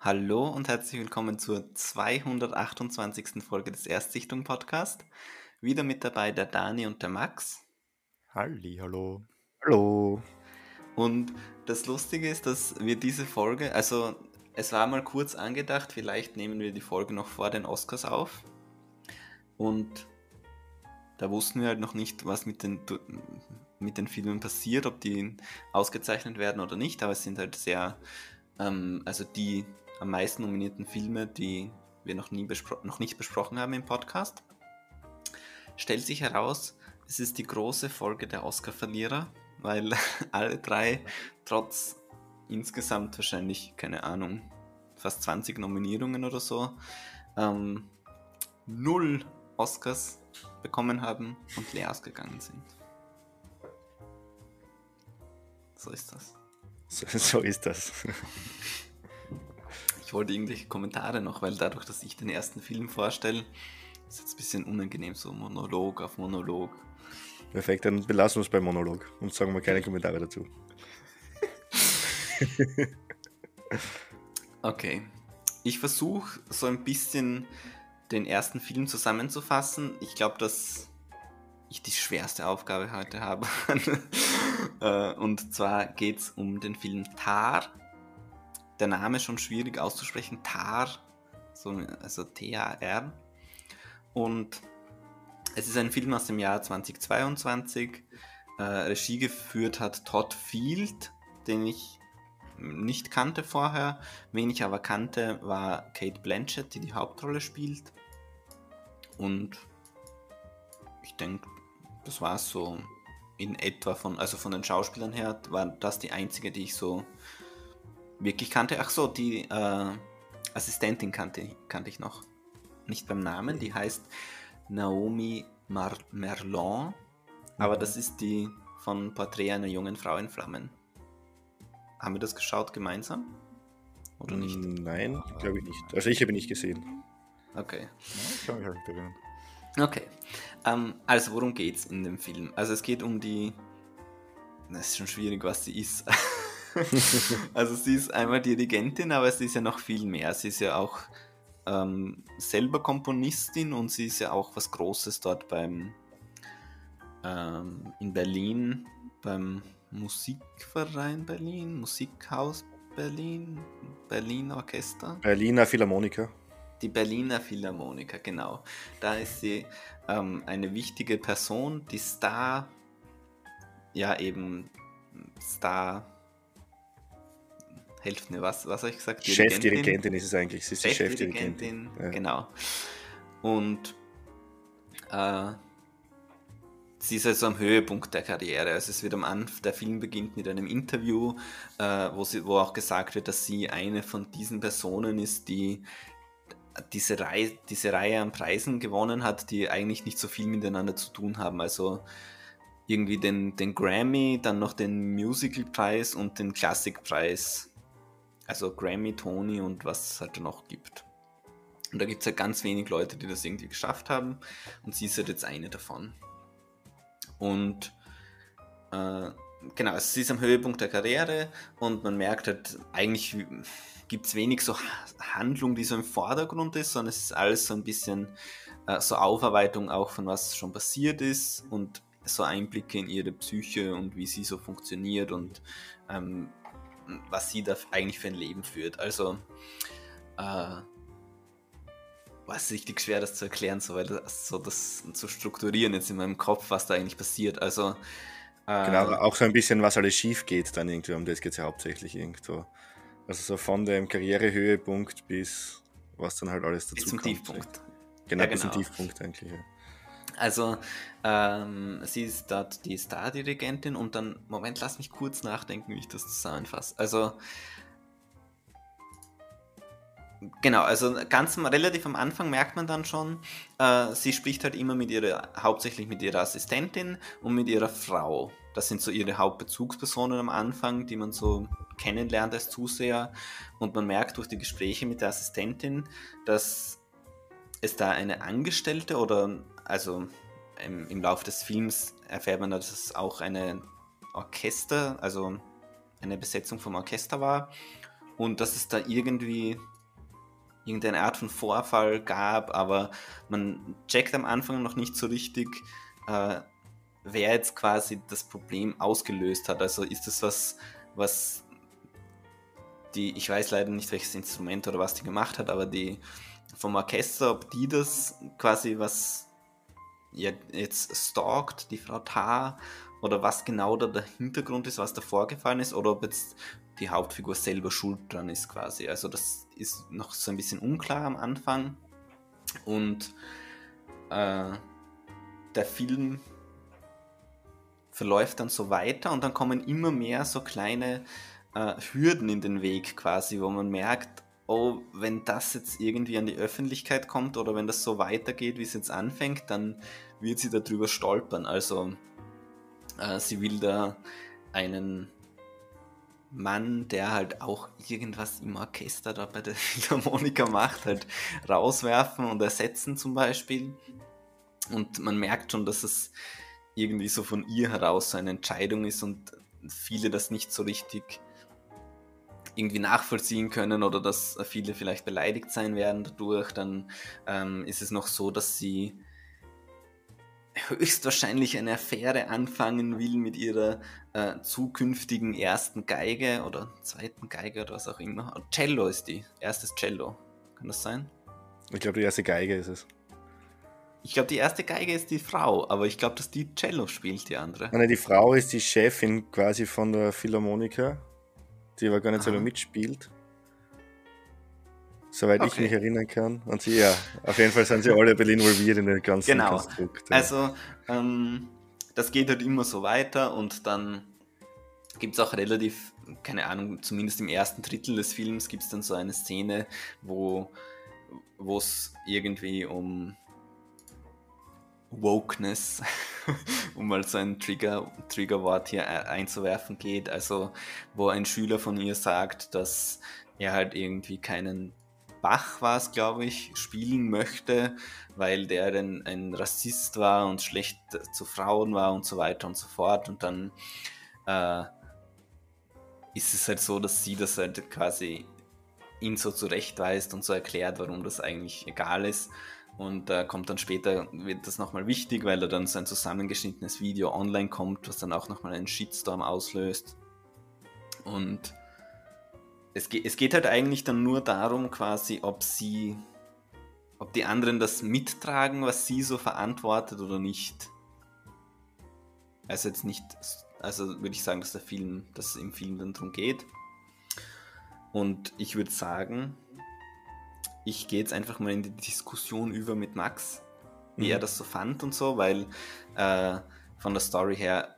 Hallo und herzlich willkommen zur 228. Folge des Erstsichtung Podcast. Wieder mit dabei der Dani und der Max. Halli, hallo. Hallo. Und das Lustige ist, dass wir diese Folge, also es war mal kurz angedacht, vielleicht nehmen wir die Folge noch vor den Oscars auf. Und da wussten wir halt noch nicht, was mit den, mit den Filmen passiert, ob die ausgezeichnet werden oder nicht, aber es sind halt sehr, ähm, also die am meisten nominierten Filme, die wir noch, nie noch nicht besprochen haben im Podcast. Stellt sich heraus, es ist die große Folge der Oscar-Verlierer, weil alle drei trotz insgesamt wahrscheinlich, keine Ahnung, fast 20 Nominierungen oder so, ähm, null Oscars bekommen haben und leer ausgegangen sind. So ist das. So, so ist das. Ich wollte irgendwelche Kommentare noch, weil dadurch, dass ich den ersten Film vorstelle, ist jetzt ein bisschen unangenehm, so Monolog auf Monolog. Perfekt, dann belassen wir es beim Monolog und sagen wir keine Kommentare dazu. okay. Ich versuche so ein bisschen den ersten Film zusammenzufassen. Ich glaube, dass ich die schwerste Aufgabe heute habe. Äh, und zwar geht es um den Film Tar der Name schon schwierig auszusprechen. Tar, so, also T-A-R. Und es ist ein Film aus dem Jahr 2022. Äh, Regie geführt hat Todd Field, den ich nicht kannte vorher. Wen ich aber kannte, war Kate Blanchett, die die Hauptrolle spielt. Und ich denke, das war so in etwa von, also von den Schauspielern her, war das die einzige, die ich so wirklich kannte. Ach so, die äh, Assistentin kannte, kannte ich noch. Nicht beim Namen, die heißt Naomi Mar Merlon. Aber mhm. das ist die von Porträt einer jungen Frau in Flammen. Haben wir das geschaut gemeinsam? Oder nicht? Nein, glaube ich nicht. Also ich habe nicht gesehen. Okay. Ich kann mich halt erinnern. Okay. Ähm, also worum geht's in dem Film? Also es geht um die. Das ist schon schwierig, was sie ist. also sie ist einmal Dirigentin, aber sie ist ja noch viel mehr. Sie ist ja auch ähm, selber Komponistin und sie ist ja auch was Großes dort beim ähm, in Berlin beim Musikverein Berlin, Musikhaus Berlin, Berlin Orchester. Berliner Philharmoniker. Die Berliner Philharmoniker, genau. Da ist sie ähm, eine wichtige Person, die Star, ja eben Star helft mir, was, was habe ich gesagt? Chefdirigentin ist es eigentlich, sie ist die Chefdirigentin. Ja. Genau. Und äh, sie ist also am Höhepunkt der Karriere. Also es wird am Anfang, der Film beginnt mit einem Interview, äh, wo, sie, wo auch gesagt wird, dass sie eine von diesen Personen ist, die diese Reihe, diese Reihe an Preisen gewonnen hat, die eigentlich nicht so viel miteinander zu tun haben. Also irgendwie den, den Grammy, dann noch den Musical-Preis und den Klassikpreis also Grammy, Tony und was es halt noch gibt. Und da gibt es halt ganz wenig Leute, die das irgendwie geschafft haben. Und sie ist halt jetzt eine davon. Und äh, genau, also sie ist am Höhepunkt der Karriere und man merkt halt, eigentlich gibt es wenig so Handlung, die so im Vordergrund ist, sondern es ist alles so ein bisschen äh, so Aufarbeitung auch von was schon passiert ist und so Einblicke in ihre Psyche und wie sie so funktioniert und ähm, was sie da eigentlich für ein Leben führt. Also, äh, war es richtig schwer, das zu erklären, so, weil das, so das zu strukturieren jetzt in meinem Kopf, was da eigentlich passiert. Also, äh, genau, auch so ein bisschen, was alles schief geht, dann irgendwie, um das geht es ja hauptsächlich irgendwo. Also so von dem Karrierehöhepunkt bis was dann halt alles dazu bis zum kommt. Tiefpunkt. Genau, ja, bis zum genau. Tiefpunkt eigentlich. Ja. Also, ähm, sie ist dort die Star-Dirigentin und dann, Moment, lass mich kurz nachdenken, wie ich das zusammenfasse. Also, Genau, also ganz relativ am Anfang merkt man dann schon, äh, sie spricht halt immer mit ihrer, hauptsächlich mit ihrer Assistentin und mit ihrer Frau. Das sind so ihre Hauptbezugspersonen am Anfang, die man so kennenlernt als Zuseher. Und man merkt durch die Gespräche mit der Assistentin, dass es da eine Angestellte oder also im, im Laufe des Films erfährt man, dass es auch eine Orchester, also eine Besetzung vom Orchester war. und dass es da irgendwie irgendeine Art von Vorfall gab, aber man checkt am Anfang noch nicht so richtig, äh, wer jetzt quasi das Problem ausgelöst hat. Also ist das was, was die, ich weiß leider nicht, welches Instrument oder was die gemacht hat, aber die vom Orchester, ob die das quasi was jetzt stalkt, die Frau Tar, oder was genau da der Hintergrund ist, was da vorgefallen ist, oder ob jetzt die Hauptfigur selber schuld dran ist quasi. Also das ist noch so ein bisschen unklar am Anfang. Und äh, der Film verläuft dann so weiter und dann kommen immer mehr so kleine äh, Hürden in den Weg quasi, wo man merkt, oh, wenn das jetzt irgendwie an die Öffentlichkeit kommt oder wenn das so weitergeht, wie es jetzt anfängt, dann wird sie darüber stolpern. Also äh, sie will da einen Mann, der halt auch irgendwas im Orchester da bei der Philharmoniker macht, halt rauswerfen und ersetzen zum Beispiel. Und man merkt schon, dass es irgendwie so von ihr heraus so eine Entscheidung ist und viele das nicht so richtig irgendwie nachvollziehen können oder dass viele vielleicht beleidigt sein werden dadurch, dann ähm, ist es noch so, dass sie höchstwahrscheinlich eine Affäre anfangen will mit ihrer äh, zukünftigen ersten Geige oder zweiten Geige oder was auch immer. Cello ist die, erstes Cello. Kann das sein? Ich glaube, die erste Geige ist es. Ich glaube, die erste Geige ist die Frau, aber ich glaube, dass die Cello spielt, die andere. Nein, die Frau ist die Chefin quasi von der Philharmoniker, die aber gar nicht so mitspielt. Soweit okay. ich mich erinnern kann. Und sie, ja, auf jeden Fall sind sie alle ein bisschen involviert in den ganzen genau. Konstrukt. Ja. Also, ähm, das geht halt immer so weiter und dann gibt es auch relativ, keine Ahnung, zumindest im ersten Drittel des Films gibt es dann so eine Szene, wo es irgendwie um Wokeness, um mal so ein Trigger, Triggerwort hier einzuwerfen geht. Also, wo ein Schüler von ihr sagt, dass er halt irgendwie keinen Bach war es, glaube ich, spielen möchte, weil der ein, ein Rassist war und schlecht zu Frauen war und so weiter und so fort. Und dann äh, ist es halt so, dass sie das halt quasi ihn so zurechtweist und so erklärt, warum das eigentlich egal ist. Und äh, kommt dann später, wird das nochmal wichtig, weil da dann so zusammengeschnittenes Video online kommt, was dann auch nochmal einen Shitstorm auslöst. Und es, geht, es geht halt eigentlich dann nur darum, quasi, ob sie, ob die anderen das mittragen, was sie so verantwortet oder nicht. Also jetzt nicht, also würde ich sagen, dass der Film, dass es im Film dann darum geht. Und ich würde sagen, ich gehe jetzt einfach mal in die Diskussion über mit Max, wie mhm. er das so fand und so, weil äh, von der Story her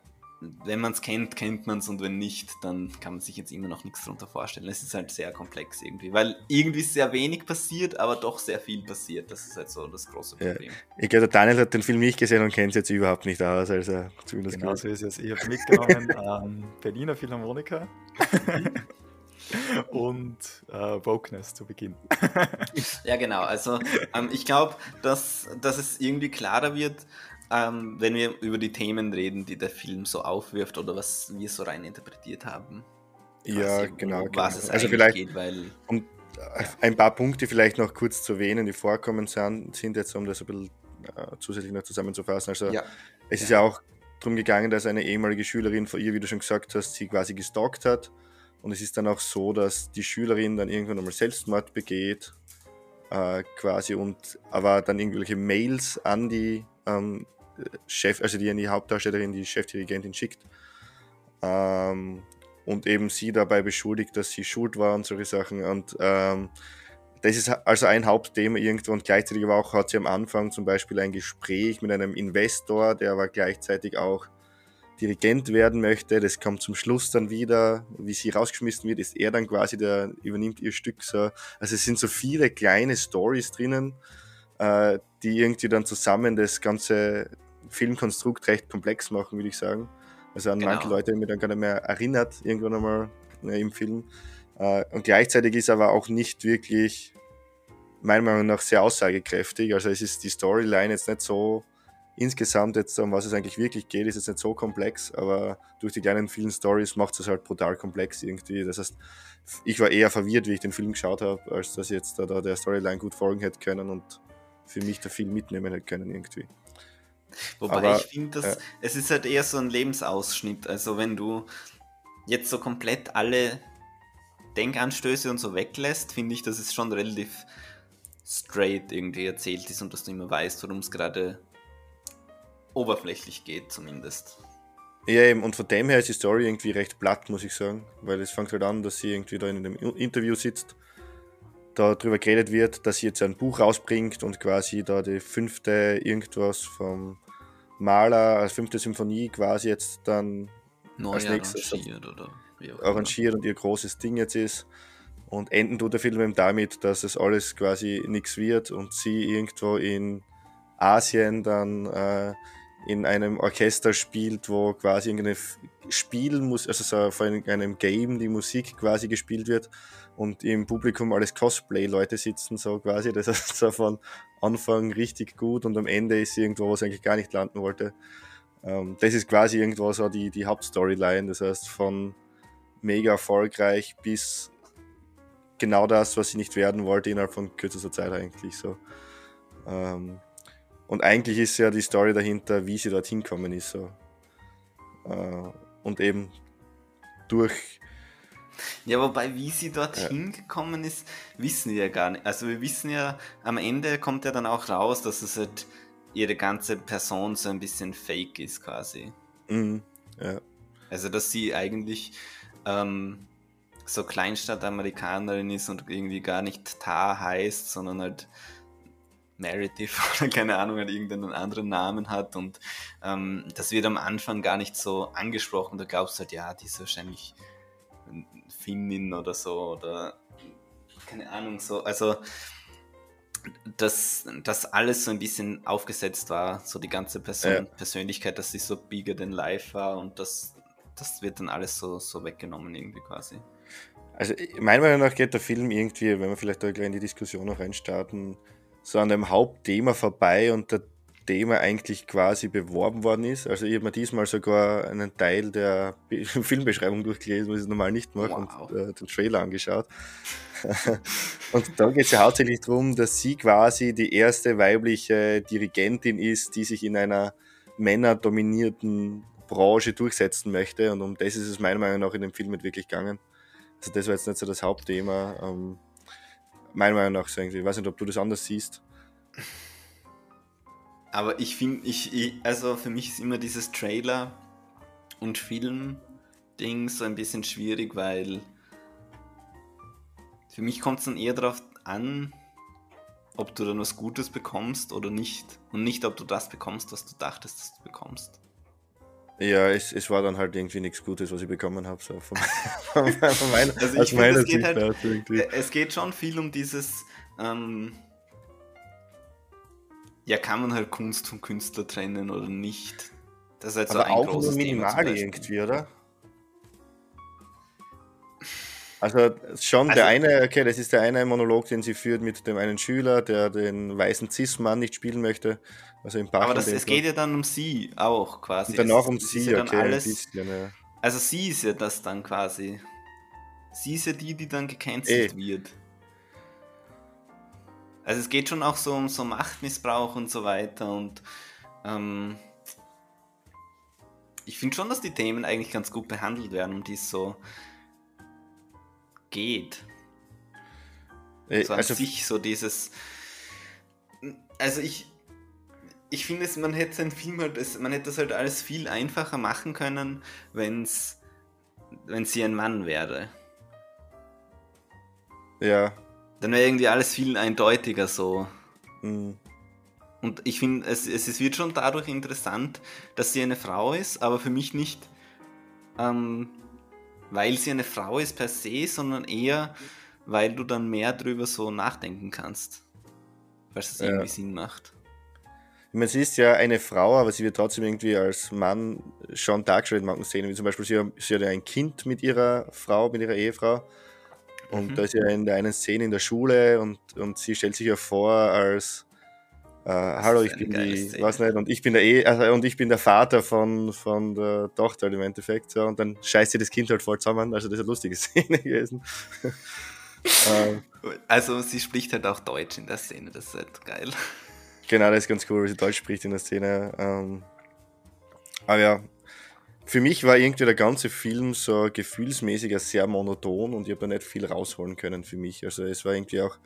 wenn man es kennt, kennt man es und wenn nicht, dann kann man sich jetzt immer noch nichts darunter vorstellen. Es ist halt sehr komplex irgendwie, weil irgendwie sehr wenig passiert, aber doch sehr viel passiert. Das ist halt so das große Problem. Ja. Ich glaube, der Daniel hat den Film nicht gesehen und kennt es jetzt überhaupt nicht aus. Also zumindest genau so ist es. Ich habe mitgenommen ähm, Berliner Philharmoniker und äh, Wokeness zu Beginn. ja, genau. Also ähm, ich glaube, dass, dass es irgendwie klarer wird, ähm, wenn wir über die Themen reden, die der Film so aufwirft oder was wir so rein interpretiert haben. Ja, quasi, genau. Was genau. es also vielleicht geht, weil. Um ein paar Punkte vielleicht noch kurz zu erwähnen, die vorkommen sind, sind jetzt, um das ein bisschen äh, zusätzlich noch zusammenzufassen. Also, ja. es ja. ist ja auch darum gegangen, dass eine ehemalige Schülerin vor ihr, wie du schon gesagt hast, sie quasi gestalkt hat. Und es ist dann auch so, dass die Schülerin dann irgendwann einmal Selbstmord begeht, äh, quasi, und aber dann irgendwelche Mails an die ähm, Chef, also die an die Hauptdarstellerin, die Chefdirigentin schickt. Ähm, und eben sie dabei beschuldigt, dass sie schuld war und solche Sachen. Und ähm, das ist also ein Hauptthema irgendwo und gleichzeitig aber auch hat sie am Anfang zum Beispiel ein Gespräch mit einem Investor, der aber gleichzeitig auch Dirigent werden möchte. Das kommt zum Schluss dann wieder, wie sie rausgeschmissen wird, ist er dann quasi der übernimmt ihr Stück so. Also es sind so viele kleine Stories drinnen, äh, die irgendwie dann zusammen das ganze Filmkonstrukt recht komplex machen, würde ich sagen. Also an genau. manche Leute mich dann gar nicht mehr erinnert, irgendwann einmal äh, im Film. Äh, und gleichzeitig ist aber auch nicht wirklich, meiner Meinung nach, sehr aussagekräftig. Also es ist die Storyline jetzt nicht so insgesamt jetzt, um was es eigentlich wirklich geht, ist es nicht so komplex, aber durch die kleinen vielen Stories macht es halt brutal komplex irgendwie. Das heißt, ich war eher verwirrt, wie ich den Film geschaut habe, als dass ich jetzt da, da der Storyline gut folgen hätte können und für mich da viel mitnehmen hätte können irgendwie. Wobei aber, ich finde, äh, es ist halt eher so ein Lebensausschnitt. Also wenn du jetzt so komplett alle Denkanstöße und so weglässt, finde ich, dass es schon relativ straight irgendwie erzählt ist und dass du immer weißt, worum es gerade oberflächlich geht zumindest. Ja, eben, und von dem her ist die Story irgendwie recht platt, muss ich sagen, weil es fängt halt an, dass sie irgendwie da in einem Interview sitzt, da drüber geredet wird, dass sie jetzt ein Buch rausbringt und quasi da die fünfte irgendwas vom Maler, als fünfte Symphonie quasi jetzt dann Neu als nächstes arrangiert, oder arrangiert und ihr großes Ding jetzt ist. Und enden tut der Film eben damit, dass es alles quasi nichts wird und sie irgendwo in Asien dann äh, in einem Orchester spielt, wo quasi irgendeine Spielmusik, also so vor einem Game die Musik quasi gespielt wird und im Publikum alles Cosplay-Leute sitzen, so quasi. Das ist so von Anfang richtig gut und am Ende ist irgendwo, wo es eigentlich gar nicht landen wollte. Ähm, das ist quasi irgendwo so die, die Hauptstoryline. Das heißt, von mega erfolgreich bis genau das, was sie nicht werden wollte, innerhalb von kürzester Zeit eigentlich so. Ähm, und eigentlich ist ja die Story dahinter, wie sie dorthin kommen ist. So. Äh, und eben durch. Ja, wobei, wie sie dorthin ja. gekommen ist, wissen wir ja gar nicht. Also wir wissen ja, am Ende kommt ja dann auch raus, dass es halt ihre ganze Person so ein bisschen fake ist quasi. Mhm. Ja. Also dass sie eigentlich ähm, so Kleinstadt-Amerikanerin ist und irgendwie gar nicht Tar heißt, sondern halt Meredith oder keine Ahnung, halt irgendeinen anderen Namen hat und ähm, das wird am Anfang gar nicht so angesprochen. Da glaubst du halt, ja, die ist wahrscheinlich Finnin oder so oder keine Ahnung, so. Also, dass das alles so ein bisschen aufgesetzt war, so die ganze Person, ja. Persönlichkeit, dass sie so bigger than life war und das, das wird dann alles so, so weggenommen irgendwie quasi. Also meiner Meinung nach geht der Film irgendwie, wenn wir vielleicht da gleich in die Diskussion noch reinstarten, so an dem Hauptthema vorbei und der Thema eigentlich quasi beworben worden ist. Also ich habe mir diesmal sogar einen Teil der Filmbeschreibung durchgelesen, was ich normal nicht mache, wow. und äh, den Trailer angeschaut. und da geht es ja hauptsächlich darum, dass sie quasi die erste weibliche Dirigentin ist, die sich in einer männerdominierten Branche durchsetzen möchte. Und um das ist es meiner Meinung nach in dem Film nicht wirklich gegangen. Also das war jetzt nicht so das Hauptthema. Ähm, meiner Meinung nach so irgendwie. Ich weiß nicht, ob du das anders siehst. Aber ich finde, ich, ich, also für mich ist immer dieses Trailer und Film-Ding so ein bisschen schwierig, weil für mich kommt es dann eher darauf an, ob du dann was Gutes bekommst oder nicht. Und nicht, ob du das bekommst, was du dachtest, dass du bekommst. Ja, es, es war dann halt irgendwie nichts Gutes, was ich bekommen habe. So von, von, von meiner, also ich finde, es, geht halt, äh, es geht schon viel um dieses, ähm, ja, kann man halt Kunst vom Künstler trennen oder nicht? Das ist halt Aber so ein auch großes nur minimal irgendwie, oder? Also schon also, der eine, okay, das ist der eine Monolog, den sie führt mit dem einen Schüler, der den weißen Cis-Mann nicht spielen möchte. Also im Aber das, es geht ja dann um sie auch quasi. Und danach um sie, ja okay, alles, bisschen, ja. Also sie ist ja das dann quasi. Sie ist ja die, die dann gecancelt Ey. wird. Also es geht schon auch so um so Machtmissbrauch und so weiter und ähm, ich finde schon, dass die Themen eigentlich ganz gut behandelt werden, um die es so geht. Äh, so an also, sich so dieses. Also ich. Ich finde es, man hätte sein Film halt, man hätte das halt alles viel einfacher machen können, wenn's, wenn sie ein Mann wäre. Ja. Dann wäre irgendwie alles viel eindeutiger so. Mhm. Und ich finde, es, es wird schon dadurch interessant, dass sie eine Frau ist, aber für mich nicht ähm, weil sie eine Frau ist per se, sondern eher, weil du dann mehr drüber so nachdenken kannst. Weil es ja. irgendwie Sinn macht. Ich meine, sie ist ja eine Frau, aber sie wird trotzdem irgendwie als Mann schon dargestellt in manchen Szenen. Wie zum Beispiel, sie, sie hat ja ein Kind mit ihrer Frau, mit ihrer Ehefrau. Und mhm. da ist ja in der einen Szene in der Schule und, und sie stellt sich ja vor als äh, hallo, ich bin die, was nicht, und ich bin der e also, und ich bin der Vater von, von der Tochter im Endeffekt, so, und dann scheißt sie das Kind halt voll zusammen, also das ist eine lustige Szene gewesen. ähm, also sie spricht halt auch Deutsch in der Szene, das ist halt geil. Genau, das ist ganz cool, weil sie Deutsch spricht in der Szene. Ähm, aber ja, für mich war irgendwie der ganze Film so gefühlsmäßig sehr monoton und ich habe da nicht viel rausholen können für mich. Also es war irgendwie auch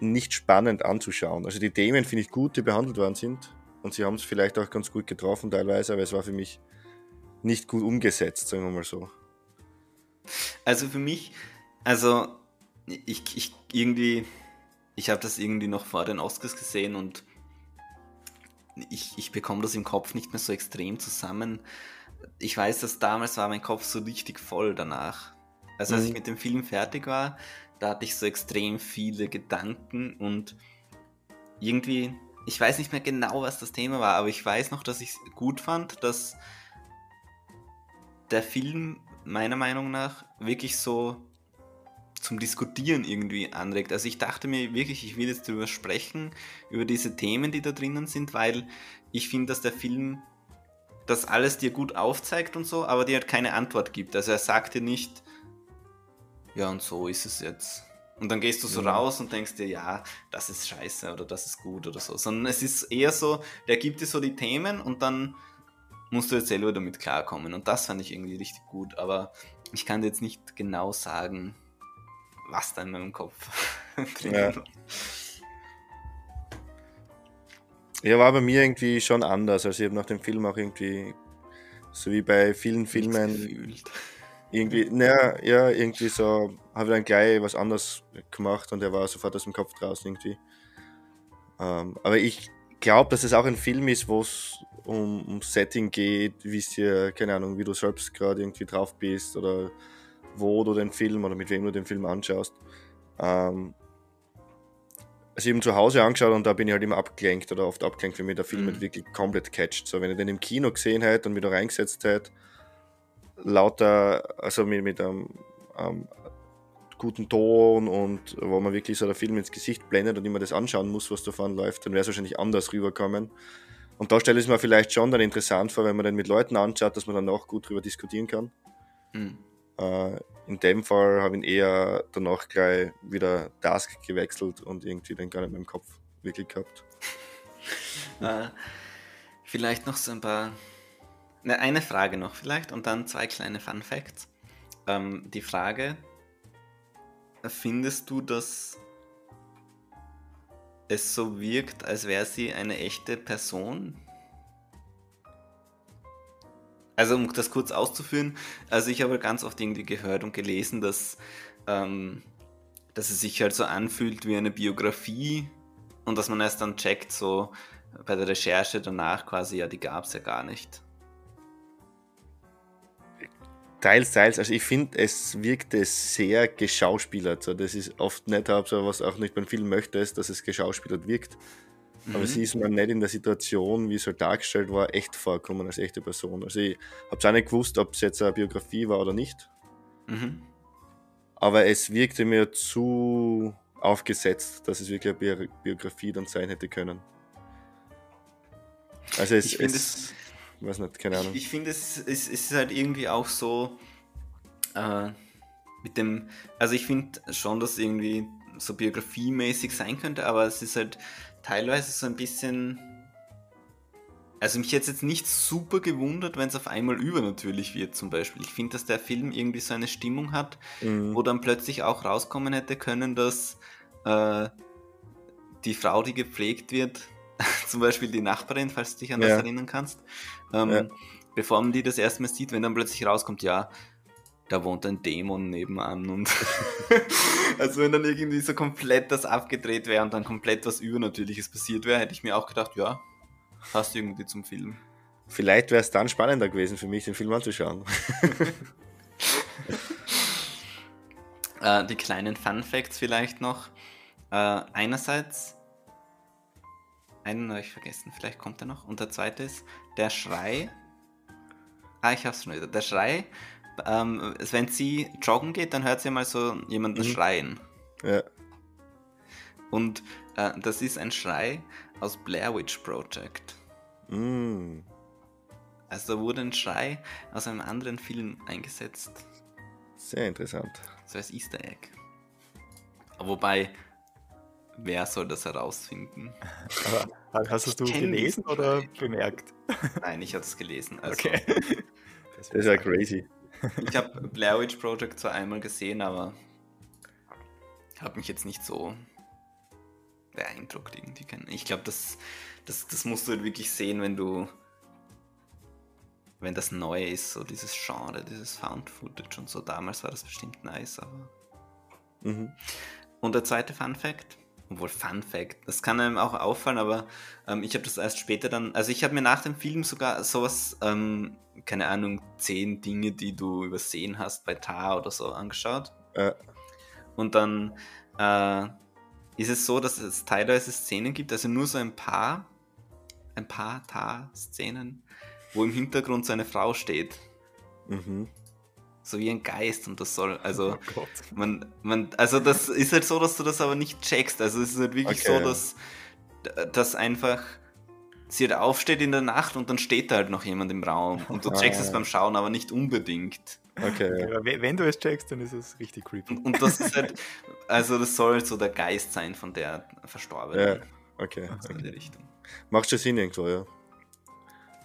nicht spannend anzuschauen. Also die Themen finde ich gut, die behandelt worden sind. Und sie haben es vielleicht auch ganz gut getroffen teilweise, aber es war für mich nicht gut umgesetzt, sagen wir mal so. Also für mich, also ich, ich irgendwie, ich habe das irgendwie noch vor den Oscars gesehen und ich, ich bekomme das im Kopf nicht mehr so extrem zusammen. Ich weiß, dass damals war mein Kopf so richtig voll danach. Also als mhm. ich mit dem Film fertig war, da hatte ich so extrem viele Gedanken und irgendwie, ich weiß nicht mehr genau, was das Thema war, aber ich weiß noch, dass ich es gut fand, dass der Film meiner Meinung nach wirklich so zum Diskutieren irgendwie anregt. Also ich dachte mir wirklich, ich will jetzt darüber sprechen, über diese Themen, die da drinnen sind, weil ich finde, dass der Film das alles dir gut aufzeigt und so, aber dir halt keine Antwort gibt. Also er sagt dir nicht, ja und so ist es jetzt. Und dann gehst du so ja. raus und denkst dir, ja, das ist scheiße oder das ist gut oder so. Sondern es ist eher so, der gibt dir so die Themen und dann musst du jetzt selber damit klarkommen. Und das fand ich irgendwie richtig gut. Aber ich kann dir jetzt nicht genau sagen, was da in meinem Kopf drin ja. ja, war bei mir irgendwie schon anders. Also ich habe nach dem Film auch irgendwie, so wie bei vielen Filmen, irgendwie, naja, ja, irgendwie so, habe ich dann gleich was anderes gemacht und er war sofort aus dem Kopf draußen irgendwie. Ähm, aber ich glaube, dass es auch ein Film ist, wo es um, um Setting geht, wie es dir, keine Ahnung, wie du selbst gerade irgendwie drauf bist oder wo du den Film oder mit wem du den Film anschaust. Ähm, also eben zu Hause angeschaut und da bin ich halt immer abgelenkt oder oft abgelenkt, wenn mir der Film mhm. halt wirklich komplett catcht. So, wenn ich den im Kino gesehen hätte und da reingesetzt hätte, lauter, also mit, mit einem, einem, guten Ton und wo man wirklich so der Film ins Gesicht blendet und immer das anschauen muss, was davon läuft, dann wäre es wahrscheinlich anders rüberkommen. Und da stelle ich es mir vielleicht schon dann interessant vor, wenn man den mit Leuten anschaut, dass man dann auch gut drüber diskutieren kann. Mhm. Äh, in dem Fall habe ich ihn eher danach gleich wieder Task gewechselt und irgendwie den gar nicht mehr im Kopf wirklich gehabt. äh, vielleicht noch so ein paar. Ne, eine Frage noch vielleicht und dann zwei kleine Fun Facts. Ähm, die Frage: Findest du, dass es so wirkt, als wäre sie eine echte Person, also um das kurz auszuführen, also ich habe ganz oft irgendwie gehört und gelesen, dass, ähm, dass es sich halt so anfühlt wie eine Biografie und dass man erst dann checkt, so bei der Recherche danach quasi, ja, die gab es ja gar nicht. Teils, teils. Also ich finde, es wirkte sehr geschauspielert. So, das ist oft nicht, was auch nicht beim Film möchte, ist, dass es geschauspielert wirkt. Aber mhm. sie ist mir nicht in der Situation, wie es halt dargestellt war, echt vorkommen als echte Person. Also ich habe es auch nicht gewusst, ob es jetzt eine Biografie war oder nicht. Mhm. Aber es wirkte mir zu aufgesetzt, dass es wirklich eine Biografie dann sein hätte können. Also es, ich es, weiß nicht, keine Ahnung. Ich, ich finde, es, es, es, ist halt irgendwie auch so äh, mit dem, also ich finde schon, dass es irgendwie so biografiemäßig sein könnte, aber es ist halt teilweise so ein bisschen. Also mich jetzt jetzt nicht super gewundert, wenn es auf einmal übernatürlich wird zum Beispiel. Ich finde, dass der Film irgendwie so eine Stimmung hat, mhm. wo dann plötzlich auch rauskommen hätte können, dass äh, die Frau, die gepflegt wird, zum Beispiel die Nachbarin, falls du dich an ja. das erinnern kannst, ähm, ja. bevor man die das erste Mal sieht, wenn dann plötzlich rauskommt, ja, da wohnt ein Dämon nebenan und also wenn dann irgendwie so komplett das abgedreht wäre und dann komplett was Übernatürliches passiert wäre, hätte ich mir auch gedacht, ja, passt irgendwie zum Film. Vielleicht wäre es dann spannender gewesen für mich, den Film anzuschauen. äh, die kleinen Fun Facts vielleicht noch. Äh, einerseits, einen habe ich vergessen, vielleicht kommt er noch. Und der zweite ist, der Schrei. Ah, ich hab's schon wieder. Der Schrei ähm, wenn sie joggen geht, dann hört sie mal so jemanden mhm. schreien. Ja. Und äh, das ist ein Schrei aus Blair Witch Project. Mm. Also da wurde ein Schrei aus einem anderen Film eingesetzt. Sehr interessant. So als Easter Egg. Wobei, wer soll das herausfinden? Aber hast du es gelesen oder bemerkt? Nein, ich habe es gelesen. Also, okay. Das ist ja crazy. Ich habe Blair Witch Project zwar einmal gesehen, aber habe mich jetzt nicht so beeindruckt irgendwie. Ich glaube, das, das, das musst du halt wirklich sehen, wenn du wenn das neu ist, so dieses Genre, dieses Found Footage und so. Damals war das bestimmt nice, aber. Mhm. Und der zweite Fun Fact, obwohl Fun Fact, das kann einem auch auffallen, aber ähm, ich habe das erst später dann, also ich habe mir nach dem Film sogar sowas, ähm, keine Ahnung, zehn Dinge, die du übersehen hast bei Tar oder so angeschaut. Äh. Und dann äh, ist es so, dass es teilweise Szenen gibt, also nur so ein paar, ein paar Tar-Szenen, wo im Hintergrund seine Frau steht. Mhm. So wie ein Geist und das soll, also oh man, man, also das ist halt so, dass du das aber nicht checkst. Also es ist halt wirklich okay, so, dass, dass einfach sie halt aufsteht in der Nacht und dann steht da halt noch jemand im Raum und du checkst ah, es beim Schauen, aber nicht unbedingt. Okay. okay. Wenn du es checkst, dann ist es richtig creepy. Und, und das ist halt, also das soll so der Geist sein von der Verstorbenen. Ja, okay. Also okay. in die Richtung. Macht schon Sinn irgendwo, ja.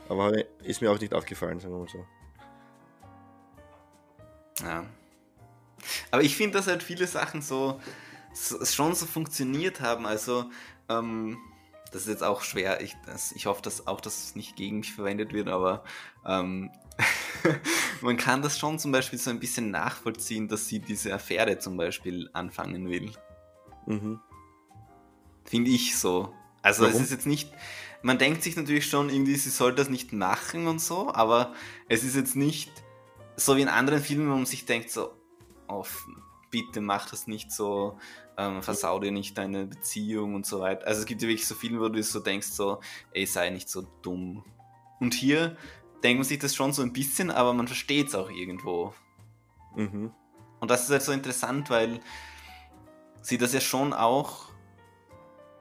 Aber ist mir auch nicht aufgefallen, sagen wir mal so. Ja. Aber ich finde, dass halt viele Sachen so, so, schon so funktioniert haben. Also, ähm, das ist jetzt auch schwer. Ich, das, ich hoffe, dass auch das nicht gegen mich verwendet wird, aber ähm, man kann das schon zum Beispiel so ein bisschen nachvollziehen, dass sie diese Affäre zum Beispiel anfangen will. Mhm. Finde ich so. Also Warum? es ist jetzt nicht, man denkt sich natürlich schon irgendwie, sie soll das nicht machen und so, aber es ist jetzt nicht so wie in anderen Filmen, wo man sich denkt so, oh, bitte mach das nicht so, ähm, versau dir nicht deine Beziehung und so weiter. Also es gibt ja wirklich so Filme, wo du so denkst so, ey, sei nicht so dumm. Und hier denkt man sich das schon so ein bisschen, aber man versteht es auch irgendwo. Mhm. Und das ist halt so interessant, weil sie das ja schon auch,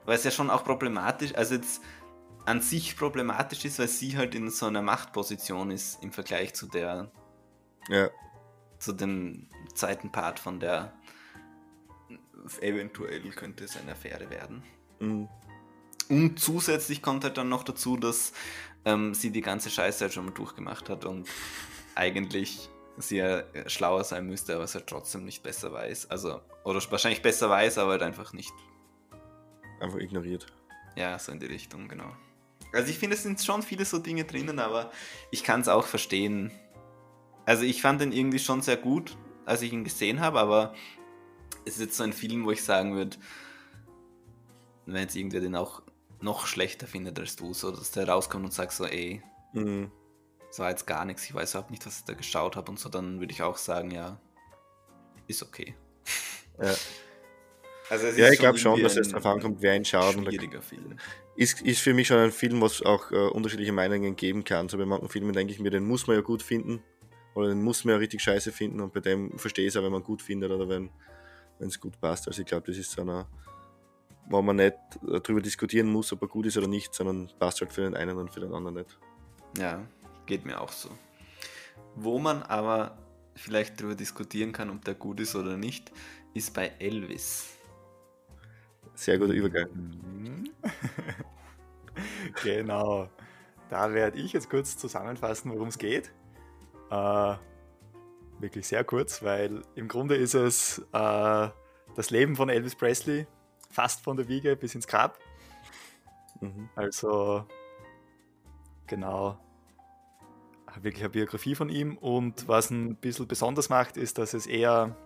weil es ja schon auch problematisch, also jetzt an sich problematisch ist, weil sie halt in so einer Machtposition ist im Vergleich zu der, ja. zu dem zweiten Part von der eventuell könnte es eine Affäre werden. Mhm. Und zusätzlich kommt halt dann noch dazu, dass ähm, sie die ganze Scheiße halt schon mal durchgemacht hat und eigentlich sie ja schlauer sein müsste, aber es halt trotzdem nicht besser weiß. Also, oder wahrscheinlich besser weiß, aber halt einfach nicht. Einfach ignoriert. Ja, so in die Richtung, genau. Also ich finde, es sind schon viele so Dinge drinnen, aber ich kann es auch verstehen. Also ich fand den irgendwie schon sehr gut, als ich ihn gesehen habe, aber es ist jetzt so ein Film, wo ich sagen würde, wenn jetzt irgendwer den auch noch schlechter findet als du, so dass der rauskommt und sagt so, ey, mhm. das war jetzt gar nichts, ich weiß überhaupt nicht, was ich da geschaut habe und so, dann würde ich auch sagen, ja, ist okay. Ja. Also ja, ich glaube schon, dass es darauf ankommt, wer ihn schaut. Schwieriger Film. Ist, ist für mich schon ein Film, was auch äh, unterschiedliche Meinungen geben kann. So bei manchen Filmen denke ich mir, den muss man ja gut finden oder den muss man ja richtig scheiße finden und bei dem verstehe ich es auch, wenn man gut findet oder wenn es gut passt. Also ich glaube, das ist so eine wo man nicht äh, darüber diskutieren muss, ob er gut ist oder nicht, sondern passt halt für den einen und für den anderen nicht. Ja, geht mir auch so. Wo man aber vielleicht darüber diskutieren kann, ob der gut ist oder nicht, ist bei Elvis. Sehr guter Übergang. Mhm. genau. Da werde ich jetzt kurz zusammenfassen, worum es geht. Äh, wirklich sehr kurz, weil im Grunde ist es äh, das Leben von Elvis Presley fast von der Wiege bis ins Grab. Mhm. Also, genau, wirklich eine Biografie von ihm. Und was ein bisschen besonders macht, ist, dass es eher